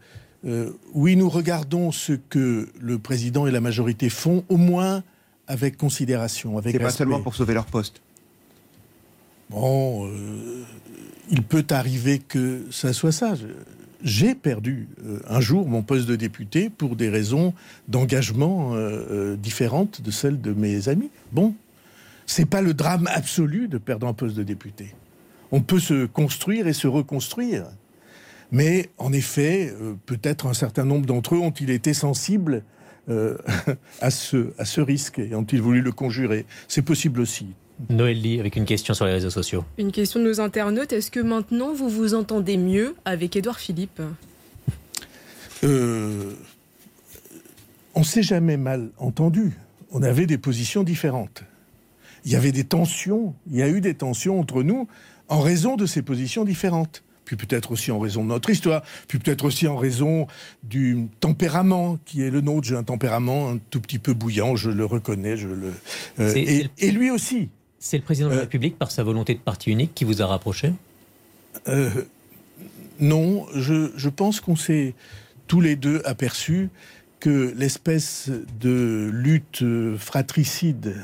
euh, oui, nous regardons ce que le président et la majorité font, au moins avec considération, avec C'est pas seulement pour sauver leur poste. Bon, euh, il peut arriver que ça soit ça. J'ai perdu euh, un jour mon poste de député pour des raisons d'engagement différentes de celles de mes amis. Bon, c'est pas le drame absolu de perdre un poste de député. On peut se construire et se reconstruire. Mais en effet, euh, peut-être un certain nombre d'entre eux ont-ils été sensibles euh, <laughs> à, ce, à ce risque et ont-ils voulu le conjurer? C'est possible aussi. Noël Lee, avec une question sur les réseaux sociaux. Une question de nos internautes. Est-ce que maintenant vous vous entendez mieux avec Édouard Philippe? Euh, On s'est jamais mal entendu. On avait des positions différentes. Il y avait des tensions, il y a eu des tensions entre nous en raison de ces positions différentes puis peut-être aussi en raison de notre histoire, puis peut-être aussi en raison du tempérament qui est le nôtre. J'ai un tempérament un tout petit peu bouillant, je le reconnais, je le. Euh, et, lui aussi. C'est le président de la euh, République, par sa volonté de parti unique, qui vous a rapproché? Euh, Non, je, je pense qu'on s'est tous les deux aperçus que l'espèce de lutte fratricide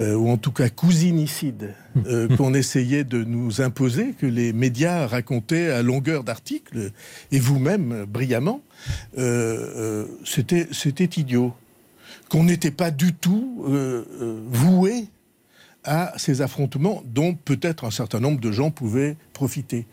euh, ou en tout cas cousinicide, euh, <laughs> qu'on essayait de nous imposer, que les médias racontaient à longueur d'articles, et vous-même brillamment, euh, c'était idiot. Qu'on n'était pas du tout voué à ces affrontements dont peut-être un certain nombre de gens pouvaient profiter.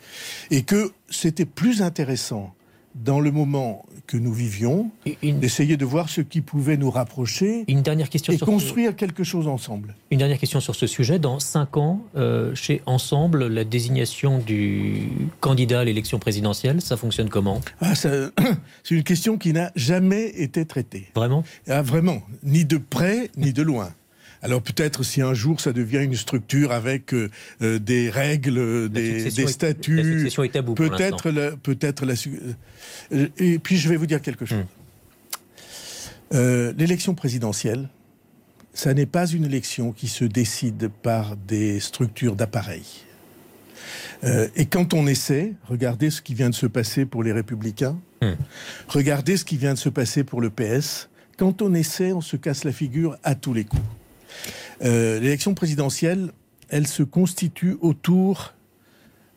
Et que c'était plus intéressant dans le moment que nous vivions, d'essayer de voir ce qui pouvait nous rapprocher une dernière question et construire quelque chose ensemble. Une dernière question sur ce sujet. Dans cinq ans, euh, chez Ensemble, la désignation du candidat à l'élection présidentielle, ça fonctionne comment ah, <coughs> C'est une question qui n'a jamais été traitée. Vraiment? Ah, Vraiment. Ni de près, ni de loin. Alors peut-être si un jour ça devient une structure avec euh, euh, des règles, des, statuts, peut-être peut-être la, euh, et puis je vais vous dire quelque chose. Hmm. L'élection présidentielle, ça n'est pas une élection qui se décide par des structures d'appareil. et quand on essaie, regardez ce qui vient de se passer pour les Républicains, hmm. regardez ce qui vient de se passer pour le PS. Quand on essaie, on se casse la figure à tous les coups. Euh, l'élection présidentielle, elle se constitue autour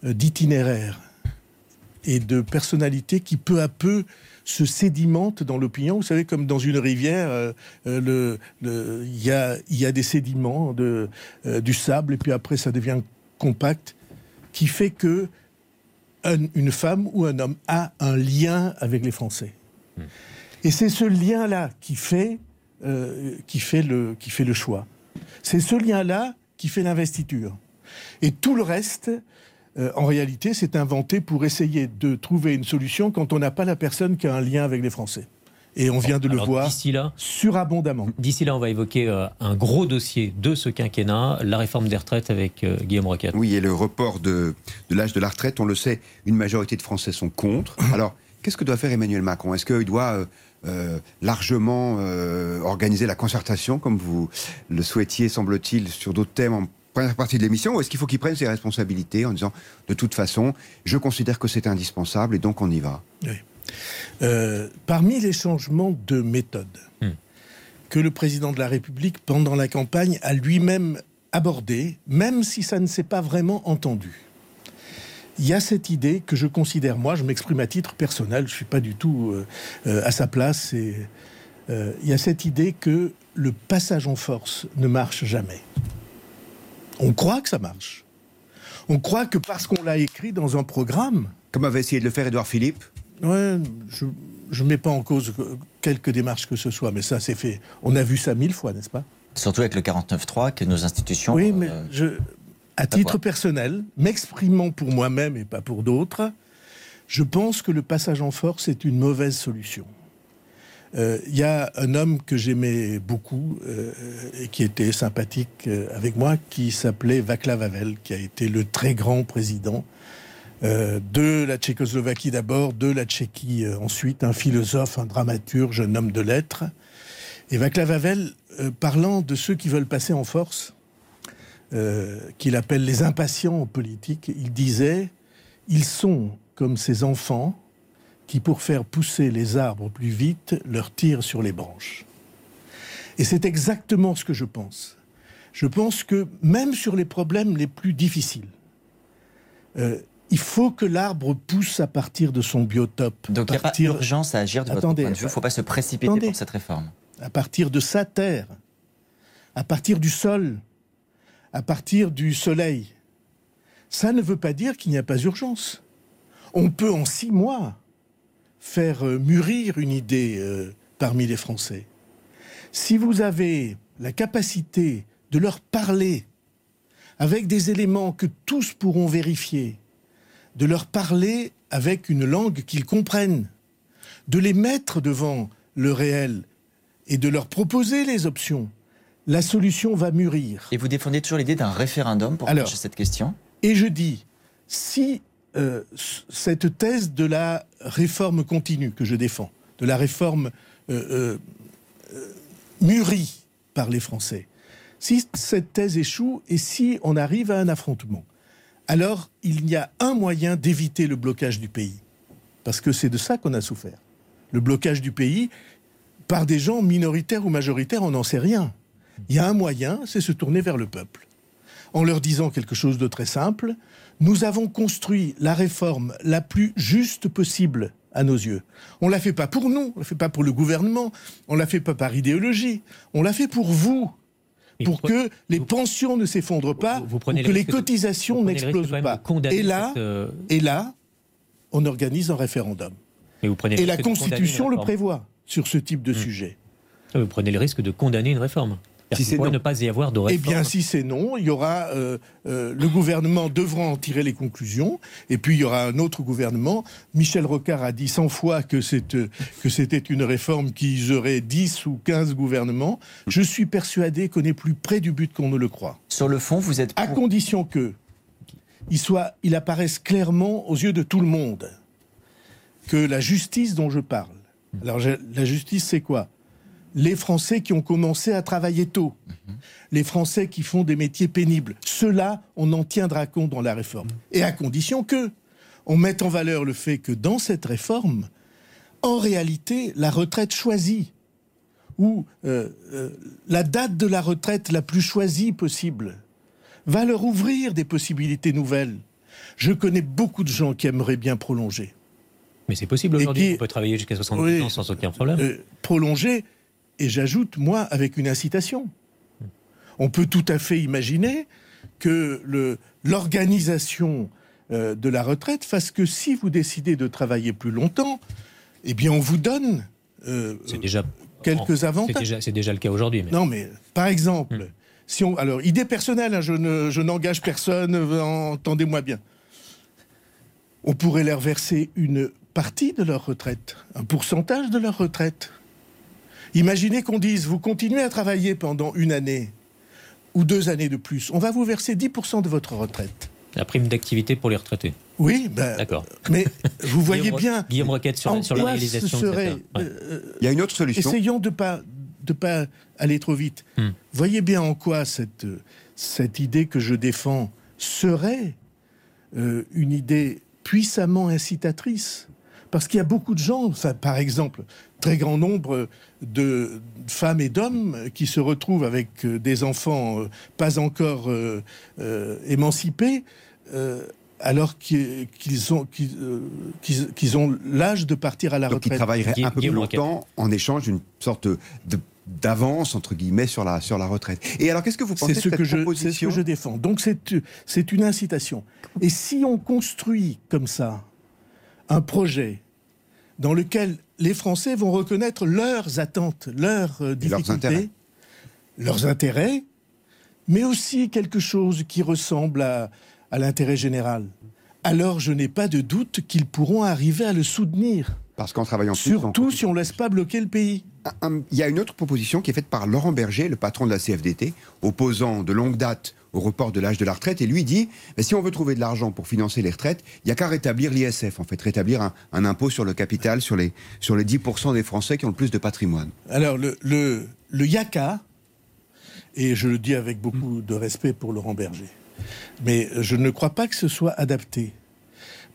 euh, d'itinéraires et de personnalités qui peu à peu se sédimentent dans l'opinion. Vous savez, comme dans une rivière, euh, il y, a, des sédiments, de, du sable, et puis après ça devient compact, qui fait que une femme ou un homme a un lien avec les Français. Hmm. Et c'est ce lien-là qui fait, qui, fait le, qui fait le choix. C'est ce lien-là qui fait l'investiture. Et tout le reste, euh, en réalité, c'est inventé pour essayer de trouver une solution quand on n'a pas la personne qui a un lien avec les Français. Et on vient de le voir D'ici là, surabondamment. d'ici là, on va évoquer euh, un gros dossier de ce quinquennat, la réforme des retraites avec euh, Guillaume Roquette. Oui, et le report de, de l'âge de la retraite, on le sait, une majorité de Français sont contre. <coughs> Alors, qu'est-ce que doit faire Emmanuel Macron? Est-ce qu'il doit euh, largement euh, organiser la concertation, comme vous le souhaitiez, semble-t-il, sur d'autres thèmes en première partie de l'émission, ou est-ce qu'il faut qu'il prenne ses responsabilités en disant, de toute façon, je considère que c'est indispensable et donc on y va? Euh, parmi les changements de méthode Hmm. que le président de la République, pendant la campagne, a lui-même abordé, même si ça ne s'est pas vraiment entendu, il y a cette idée que je considère, moi, je m'exprime à titre personnel, je ne suis pas du tout euh, euh, à sa place, et, euh, il y a cette idée que le passage en force ne marche jamais. On croit que ça marche. On croit que parce qu'on l'a écrit dans un programme, Comme avait essayé de le faire Édouard Philippe Ouais, je ne mets pas en cause quelques démarches que ce soit, mais ça c'est fait. On a vu ça mille fois, n'est-ce pas? Surtout avec le 49.3 que nos institutions. Oui, mais euh, je, à titre personnel, m'exprimant pour moi-même et pas pour d'autres, je pense que le passage en force est une mauvaise solution. Euh, Il y a un homme que j'aimais beaucoup euh, et qui était sympathique euh, avec moi, qui s'appelait Václav Havel, qui a été le très grand président euh, de la Tchécoslovaquie d'abord, de la Tchéquie euh, ensuite, un philosophe, un dramaturge, un homme de lettres. Et Václav Havel, euh, parlant de ceux qui veulent passer en force, euh, qu'il appelle les impatients en politique, il disait Ils sont comme ces enfants qui, pour faire pousser les arbres plus vite, leur tirent sur les branches. Et c'est exactement ce que je pense. Je pense que même sur les problèmes les plus difficiles, euh, il faut que l'arbre pousse à partir de son biotope. Donc il n'y a pas urgence à agir de votre Attendez, point de vue. Il ne faut pas se précipiter attendez. pour cette réforme. à partir de sa terre, à partir du sol, à partir du soleil. Ça ne veut pas dire qu'il n'y a pas urgence. On peut en six mois faire euh, mûrir une idée euh, parmi les Français. Si vous avez la capacité de leur parler avec des éléments que tous pourront vérifier, de leur parler avec une langue qu'ils comprennent, de les mettre devant le réel et de leur proposer les options, la solution va mûrir. Et vous défendez toujours l'idée d'un référendum pour Alors. cette question? Et je dis, si euh, cette thèse de la réforme continue que je défends, de la réforme euh, euh, mûrie par les Français, si cette thèse échoue et si on arrive à un affrontement, alors il y a un moyen d'éviter le blocage du pays. Parce que c'est de ça qu'on a souffert. Le blocage du pays par des gens minoritaires ou majoritaires, on n'en sait rien. Il y a un moyen, c'est se tourner vers le peuple en leur disant quelque chose de très simple. Nous avons construit la réforme la plus juste possible à nos yeux. On l'a fait pas pour nous, on l'a fait pas pour le gouvernement, on l'a fait pas par idéologie, on l'a fait pour vous. Mais Pour que les pensions ne s'effondrent pas, vous pour prenez que le les cotisations le n'explosent pas. Et là, cette, euh, et là, on organise un référendum. mais vous prenez le Et la Constitution le prévoit sur ce type de Hmm. sujet. Vous prenez le risque de condamner une réforme. Si c'est non. ne pas y avoir de Eh bien, si c'est non, il y aura euh, euh, le gouvernement devra en tirer les conclusions, et puis il y aura un autre gouvernement. Michel Rocard a dit 100 fois que euh, que c'était une réforme qui userait 10 ou 15 gouvernements. Je suis persuadé qu'on est plus près du but qu'on ne le croit, Sur le fond, vous êtes à condition que il soit, il apparaisse clairement aux yeux de tout le monde que la justice dont je parle. Alors la justice, c'est quoi? Les Français qui ont commencé à travailler tôt, les Français qui font des métiers pénibles. Ceux-là, on en tiendra compte dans la réforme. Et à condition que on mette en valeur le fait que dans cette réforme, en réalité, la retraite choisie, ou euh, euh, la date de la retraite la plus choisie possible, va leur ouvrir des possibilités nouvelles. Je connais beaucoup de gens qui aimeraient bien prolonger. Mais c'est possible aujourd'hui. On peut travailler jusqu'à 70 Oui. ans sans aucun problème. Euh, prolonger, et j'ajoute, moi, avec une incitation. On peut tout à fait imaginer que l'organisation euh, de la retraite fasse que si vous décidez de travailler plus longtemps, eh bien, on vous donne euh, c'est déjà quelques avantages. déjà, c'est déjà le cas aujourd'hui. Mais... Non, mais par exemple, Hmm. si on, alors idée personnelle, hein, je ne, je n'engage personne, euh, entendez-moi bien. On pourrait leur verser une partie de leur retraite, un pourcentage de leur retraite, Imaginez qu'on dise, vous continuez à travailler pendant une année ou deux années de plus, on va vous verser 10% de votre retraite. La prime d'activité pour les retraités. Oui, ben, D'accord. mais vous voyez Guillaume, bien. Guillaume Roquette sur, sur la quoi réalisation ce de serait, cette... ouais. euh, Il y a une autre solution. Essayons de pas de pas aller trop vite. Hmm. Voyez bien en quoi cette cette idée que je défends serait euh, une idée puissamment incitatrice. Parce qu'il y a beaucoup de gens, ça, par exemple, très grand nombre de femmes et d'hommes qui se retrouvent avec euh, des enfants euh, pas encore euh, euh, émancipés, euh, alors qu'ils ont, qu'ils, euh, ont l'âge de partir à la Donc, retraite. travaillerait Guy- un peu plus longtemps en échange d'une sorte de- d'avance, entre guillemets, sur la, sur la retraite. Et alors, qu'est-ce que vous pensez C'est ce, de cette que je, c'est ce proposition que je défends. Donc c'est c'est une incitation. Et si on construit comme ça un projet dans lequel les Français vont reconnaître leurs attentes, leurs euh, leurs difficultés, intérêts. leurs intérêts, mais aussi quelque chose qui ressemble à, à l'intérêt général, alors je n'ai pas de doute qu'ils pourront arriver à le soutenir. Parce qu'en travaillant Surtout si on ne laisse pas bloquer le pays. Il y a une autre proposition qui est faite par Laurent Berger, le patron de la CFDT, opposant de longue date au report de l'âge de la retraite, et lui dit mais si on veut trouver de l'argent pour financer les retraites, il n'y a qu'à rétablir l'ISF, en fait, rétablir un, impôt sur le capital sur les, sur les 10% des Français qui ont le plus de patrimoine. Alors, le, le, le yaka, et je le dis avec beaucoup de respect pour Laurent Berger, mais je ne crois pas que ce soit adapté.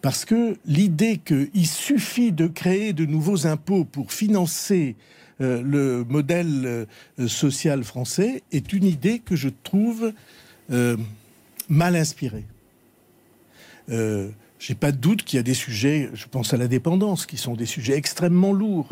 Parce que l'idée qu'il suffit de créer de nouveaux impôts pour financer euh, le modèle euh, social français est une idée que je trouve euh, mal inspirée. Euh, J'ai pas de doute qu'il y a des sujets, je pense à la dépendance, qui sont des sujets extrêmement lourds.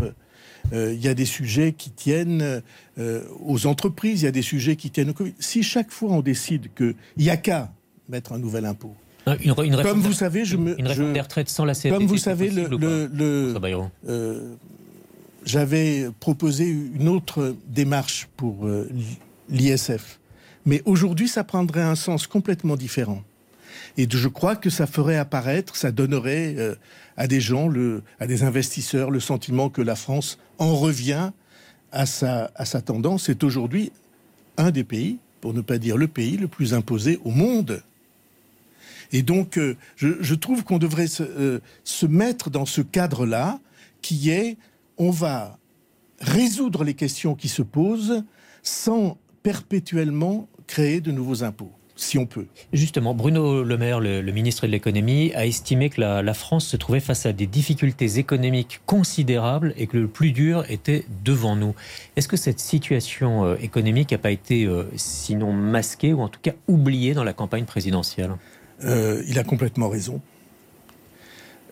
Euh, il y a des sujets qui tiennent euh, aux entreprises, il y a des sujets qui tiennent au Covid. Si chaque fois on décide qu'il n'y a qu'à mettre un nouvel impôt, Une, une comme vous savez, je me, une réforme je- des retraites sans la CFDT, comme vous savez, possible le- le- euh, j'avais proposé une autre démarche pour euh, l'ISF. Mais aujourd'hui, ça prendrait un sens complètement différent. Et je crois que ça ferait apparaître, ça donnerait euh, à des gens, à des investisseurs, le sentiment que la France en revient à sa, à sa tendance. C'est aujourd'hui un des pays, pour ne pas dire le pays, le plus imposé au monde. Et donc, euh, je, je trouve qu'on devrait se, euh, se mettre dans ce cadre-là, qui est, on va résoudre les questions qui se posent sans perpétuellement créer de nouveaux impôts, si on peut. Justement, Bruno Le Maire, le, le ministre de l'économie, a estimé que la, la France se trouvait face à des difficultés économiques considérables et que le plus dur était devant nous. Est-ce que cette situation euh, économique n'a pas été euh, sinon masquée ou en tout cas oubliée dans la campagne présidentielle? Euh, il a complètement raison.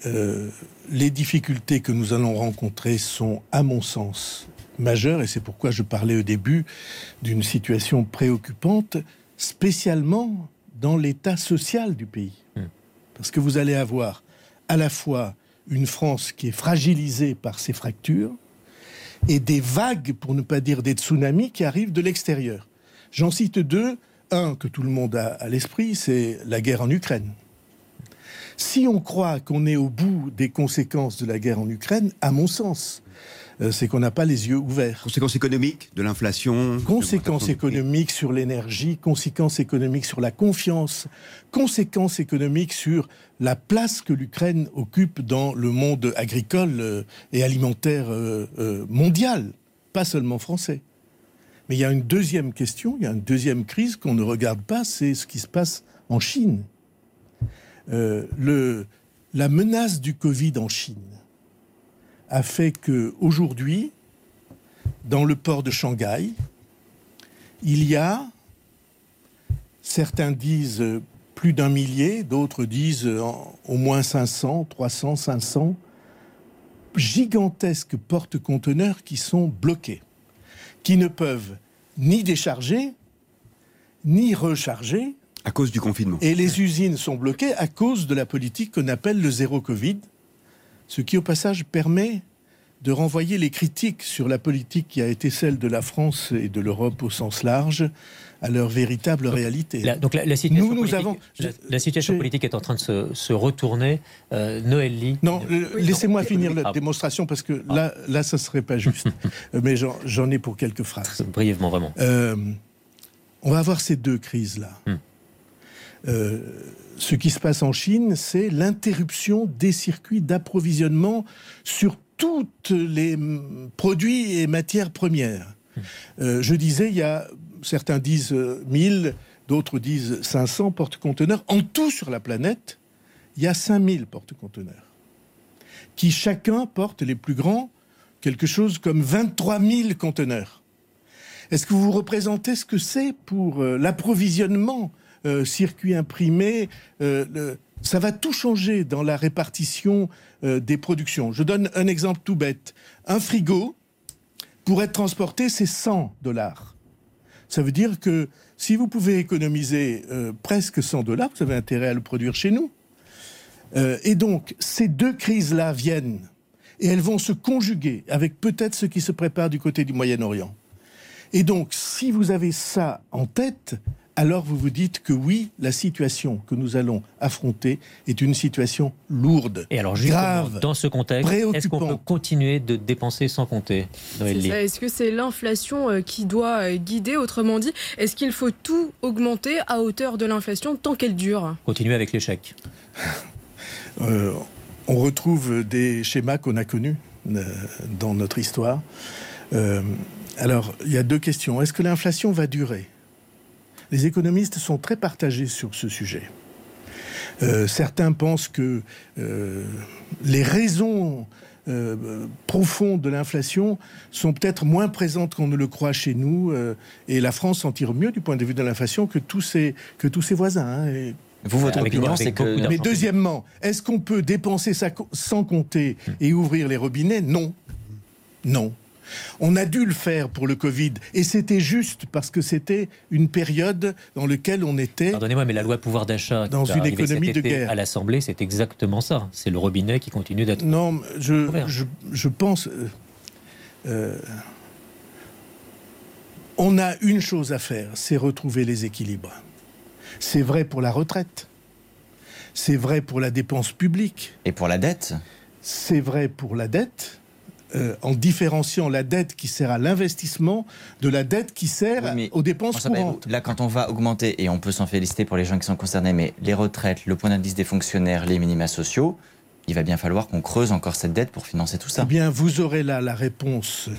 Euh, les difficultés que nous allons rencontrer sont, à mon sens, majeures, et c'est pourquoi je parlais au début d'une situation préoccupante, spécialement dans l'état social du pays. Hmm. Parce que vous allez avoir à la fois une France qui est fragilisée par ses fractures, et des vagues, pour ne pas dire des tsunamis, qui arrivent de l'extérieur. J'en cite deux. Un que tout le monde a à l'esprit, c'est la guerre en Ukraine. Si on croit qu'on est au bout des conséquences de la guerre en Ukraine, à mon sens, c'est qu'on n'a pas les yeux ouverts. Conséquences économiques, de l'inflation. Conséquences économiques sur l'énergie, conséquences économiques sur la confiance, conséquences économiques sur la place que l'Ukraine occupe dans le monde agricole euh, et alimentaire euh, euh, mondial, pas seulement français. Mais il y a une deuxième question, il y a une deuxième crise qu'on ne regarde pas, c'est ce qui se passe en Chine. Euh, le, la menace du Covid en Chine a fait que aujourd'hui, dans le port de Shanghai, il y a, certains disent plus d'un millier, d'autres disent en- au moins 500, 300, 500 gigantesques porte-conteneurs qui sont bloqués, qui ne peuvent ni décharger, ni recharger, À cause du confinement. et les usines sont bloquées à cause de la politique qu'on appelle le zéro Covid, ce qui au passage permet de renvoyer les critiques sur la politique qui a été celle de la France et de l'Europe au sens large à leur véritable réalité. donc la, situation, nous, politique, avons, la, situation politique est en train de se, retourner. Euh, Noël Lee. Non, euh, laissez-moi finir la ah. démonstration parce que là, là, ça serait pas juste. <laughs> Mais j'en ai pour quelques phrases. Brièvement, vraiment. Euh, on va avoir ces deux crises-là. Hmm. ce qui se passe en Chine, c'est l'interruption des circuits d'approvisionnement sur tous les produits et matières premières. Hmm. je disais, il y a certains disent 1000, euh, d'autres disent 500 porte-conteneurs. En tout sur la planète, il y a 5000 porte-conteneurs qui chacun porte les plus grands, quelque chose comme 23 000 conteneurs. Est-ce que vous représentez ce que c'est pour euh, l'approvisionnement euh, circuit imprimé Ça va tout changer dans la répartition des productions. Je donne un exemple tout bête. Un frigo, pour être transporté, c'est 100 dollars. Ça veut dire que si vous pouvez économiser euh, presque 100 dollars, vous avez intérêt à le produire chez nous. Euh, et donc, ces deux crises-là viennent et elles vont se conjuguer avec peut-être ce qui se prépare du côté du Moyen-Orient. Et donc, si vous avez ça en tête, alors vous vous dites que oui, la situation que nous allons affronter est une situation lourde, Et alors, grave, dans ce contexte, est-ce qu'on peut continuer de dépenser sans compter Est-ce que c'est l'inflation euh, qui doit euh, guider Autrement dit, est-ce qu'il faut tout augmenter à hauteur de l'inflation tant qu'elle dure? Continuer avec l'échec. <laughs> Euh, on retrouve des schémas qu'on a connus dans notre histoire. alors, il y a deux questions. Est-ce que l'inflation va durer? Les économistes sont très partagés sur ce sujet. Euh, certains pensent que euh, les raisons euh, profondes de l'inflation sont peut-être moins présentes qu'on ne le croit chez nous, et la France s'en tire mieux du point de vue de l'inflation que tous ses, que tous ses voisins. Hein, Vous, votre opinion, c'est que... Mais deuxièmement, est-ce qu'on peut dépenser ça sans compter et ouvrir les robinets? Non. Non. On a dû le faire pour le Covid et c'était juste parce que c'était une période dans laquelle on était. Pardonnez-moi, mais la loi pouvoir d'achat dans une économie de guerre à l'Assemblée, c'est exactement ça. C'est le robinet qui continue d'être. Non, je, je, pense. Euh, euh, on a une chose à faire, c'est retrouver les équilibres. C'est vrai pour la retraite. C'est vrai pour la dépense publique. Et pour la dette C'est vrai pour la dette. Euh, en différenciant la dette qui sert à l'investissement de la dette qui sert aux dépenses courantes. Là, quand on va augmenter, et on peut s'en féliciter pour les gens qui sont concernés, mais les retraites, le point d'indice des fonctionnaires, les minima sociaux, il va bien falloir qu'on creuse encore cette dette pour financer tout ça. Eh bien, vous aurez là la réponse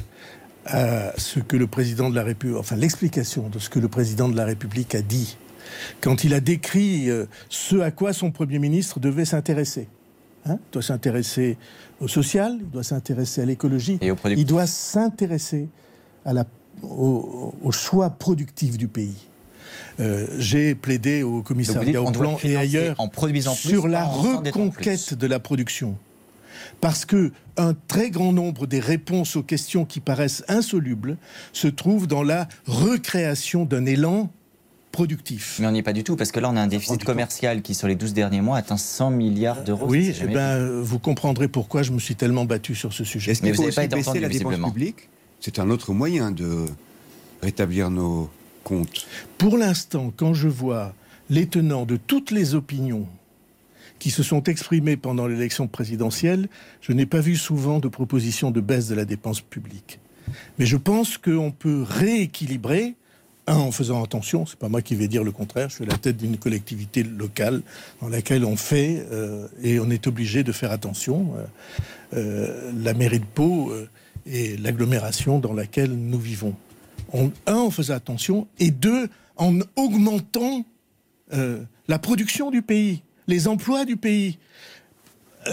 à ce que le président de la République, enfin l'explication de ce que le président de la République a dit quand il a décrit euh, ce à quoi son Premier ministre devait s'intéresser. Hein? Il doit s'intéresser au social, il doit s'intéresser à l'écologie, il doit s'intéresser au, choix productif du pays. Euh, j'ai plaidé au commissariat au plan et ailleurs en produisant sur la reconquête de la production. Parce que un très grand nombre des réponses aux questions qui paraissent insolubles se trouvent dans la recréation d'un élan productif. Mais on n'y est pas du tout, parce que là, on a un déficit commercial qui, sur les 12 derniers mois, atteint 100 milliards d'euros. Oui, eh ben, vous comprendrez pourquoi je me suis tellement battu sur ce sujet. Est-ce qu'il faut aussi baisser la dépense publique? C'est un autre moyen de rétablir nos comptes. Pour l'instant, quand je vois les tenants de toutes les opinions qui se sont exprimés pendant l'élection présidentielle, je n'ai pas vu souvent de propositions de baisse de la dépense publique. Mais je pense qu'on peut rééquilibrer un, en faisant attention, c'est pas moi qui vais dire le contraire, je suis la tête d'une collectivité locale dans laquelle on fait euh, et on est obligé de faire attention. Euh, euh, la mairie de Pau et l'agglomération dans laquelle nous vivons. un, en faisant attention et deux, en augmentant la production du pays, les emplois du pays.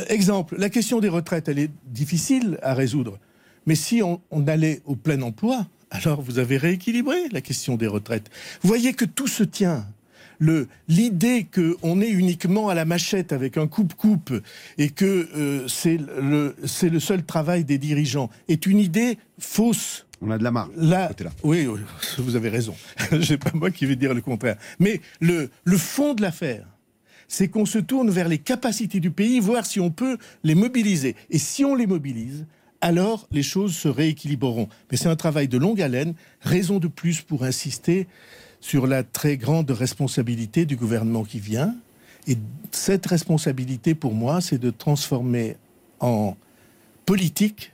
exemple, la question des retraites, elle est difficile à résoudre. Mais si on allait au plein emploi, alors vous avez rééquilibré la question des retraites. Vous voyez que tout se tient. L'idée qu'on est uniquement à la machette avec un coupe-coupe et que euh, c'est le, le seul travail des dirigeants est une idée fausse. On a de la marge. Là, oui, <laughs> vous avez raison. <laughs> C'est pas moi qui vais dire le contraire. Mais le, le fond de l'affaire, c'est qu'on se tourne vers les capacités du pays, voir si on peut les mobiliser. Et si on les mobilise, alors les choses se rééquilibreront. Mais c'est un travail de longue haleine, raison de plus pour insister sur la très grande responsabilité du gouvernement qui vient. Et cette responsabilité, pour moi, c'est de transformer en politique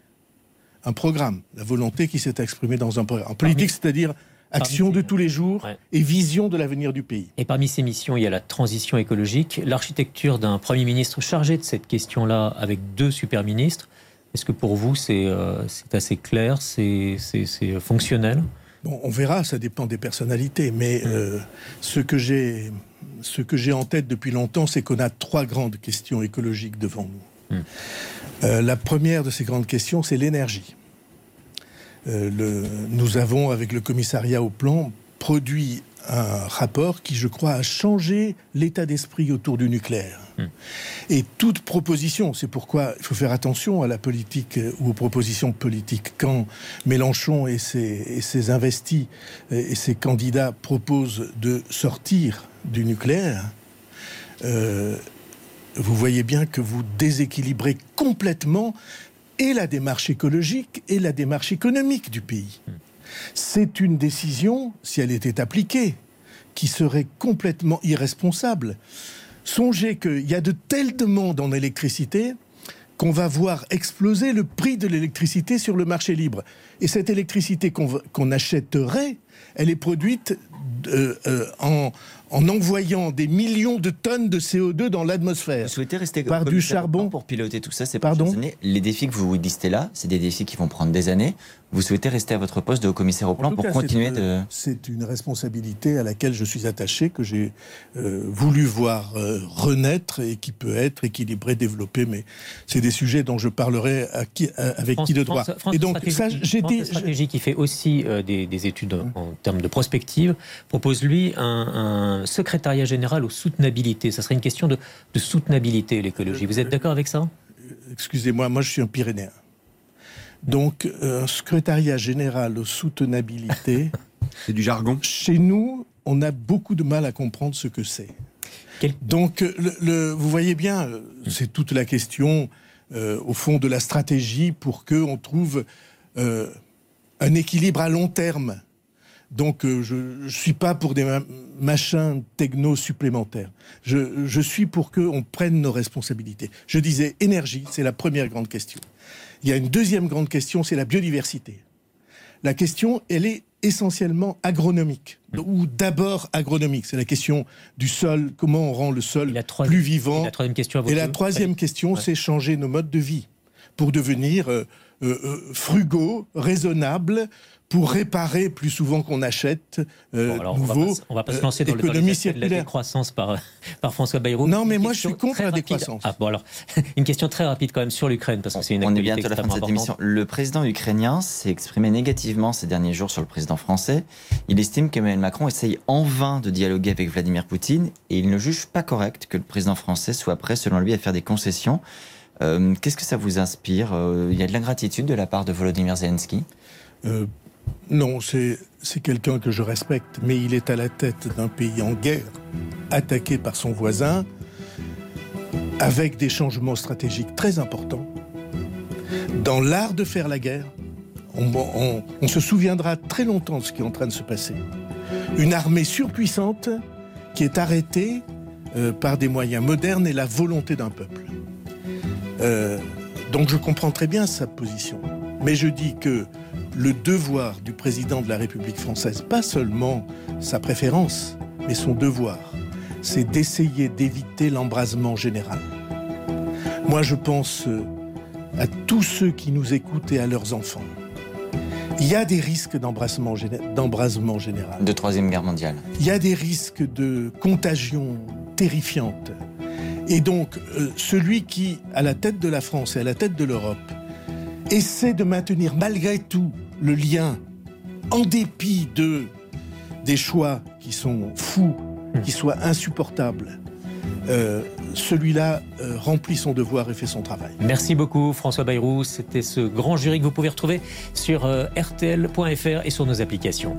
un programme, la volonté qui s'est exprimée dans un programme. En politique, c'est-à-dire action de tous les jours et vision de l'avenir du pays. Et parmi ces missions, il y a la transition écologique, l'architecture d'un Premier ministre chargé de cette question-là avec deux super-ministres. Est-ce que pour vous, c'est euh, assez clair, c'est fonctionnel? Bon, On verra, ça dépend des personnalités. Mais euh, ce que j'ai en tête depuis longtemps, c'est qu'on a trois grandes questions écologiques devant nous. Hmm. Euh, la première de ces grandes questions, c'est l'énergie. Nous avons, avec le commissariat au plan, produit un rapport qui, je crois, a changé l'état d'esprit autour du nucléaire. Hmm. Et toute proposition, c'est pourquoi il faut faire attention à la politique euh, ou aux propositions politiques. Quand Mélenchon et ses, investis et ses candidats proposent de sortir du nucléaire, vous voyez bien que vous déséquilibrez complètement et la démarche écologique et la démarche économique du pays. C'est une décision, si elle était appliquée, qui serait complètement irresponsable. Songez qu'il y a de telles demandes en électricité qu'on va voir exploser le prix de l'électricité sur le marché libre. Et cette électricité qu'on achèterait, elle est produite euh, euh, en, en envoyant des millions de tonnes de CO2 dans l'atmosphère. Vous souhaitez rester par du charbon pour piloter tout ça C'est Pardon Les défis que vous listez là, c'est des défis qui vont prendre des années. Vous souhaitez rester à votre poste de haut-commissaire au plan pour continuer de... C'est une responsabilité à laquelle je suis attaché, que j'ai euh, voulu voir euh, renaître et qui peut être équilibrée, développée. Mais c'est des sujets dont je parlerai à qui, avec qui de droit. et donc, ça, j'ai dit... Stratégie qui fait aussi euh, des, études en termes de prospective propose, lui, un, secrétariat général aux soutenabilités. Ça serait une question de, de soutenabilité, l'écologie. Vous êtes d'accord avec ça? Excusez-moi, moi je suis un Pyrénéen. Donc, un secrétariat général aux soutenabilité. <laughs> c'est du jargon. Chez nous, on a beaucoup de mal à comprendre ce que c'est. Donc, le, vous voyez bien, euh, c'est toute la question, euh, au fond, de la stratégie pour qu'on trouve euh, un équilibre à long terme. Donc, je ne suis pas pour des machins techno supplémentaires. Je, je suis pour qu'on prenne nos responsabilités. Je disais, énergie, c'est la première grande question. Il y a une deuxième grande question, c'est la biodiversité. La question, elle est essentiellement agronomique, mmh. ou d'abord agronomique. C'est la question du sol, comment on rend le sol plus vivant. Et la troisième question, et la troisième question c'est changer nos modes de vie pour devenir euh, euh, euh, frugaux, raisonnables, pour réparer plus souvent qu'on achète euh, nouveau. On va pas, se lancer dans le de la décroissance par, par François Bayrou. Non, mais moi je suis contre la décroissance. Ah, bon, alors, <laughs> une question très rapide quand même sur l'Ukraine, parce que c'est une On est bientôt à la fin de cette émission. Le président ukrainien s'est exprimé négativement ces derniers jours sur le président français. Il estime qu'Emmanuel Macron essaye en vain de dialoguer avec Vladimir Poutine et il ne juge pas correct que le président français soit prêt, selon lui, à faire des concessions. Euh, qu'est-ce que ça vous inspire? Euh, Il y a de l'ingratitude de la part de Volodymyr Zelensky? Non, c'est quelqu'un que je respecte, mais il est à la tête d'un pays en guerre, attaqué par son voisin, avec des changements stratégiques très importants. Dans l'art de faire la guerre, on, se souviendra très longtemps de ce qui est en train de se passer. Une armée surpuissante qui est arrêtée euh, par des moyens modernes et la volonté d'un peuple. Euh, donc je comprends très bien sa position. Mais je dis que le devoir du président de la République française, pas seulement sa préférence, mais son devoir, c'est d'essayer d'éviter l'embrasement général. Moi, je pense euh, à tous ceux qui nous écoutent et à leurs enfants. Il y a des risques d'embrasement général. De Troisième Guerre mondiale. Il y a des risques de contagion terrifiante. Et donc, euh, celui qui, à la tête de la France et à la tête de l'Europe, essaie de maintenir malgré tout le lien, en dépit de des choix qui sont fous, qui soient insupportables, euh, celui-là euh, remplit son devoir et fait son travail. Merci beaucoup François Bayrou. C'était ce grand jury que vous pouvez retrouver sur euh, rtl.fr et sur nos applications.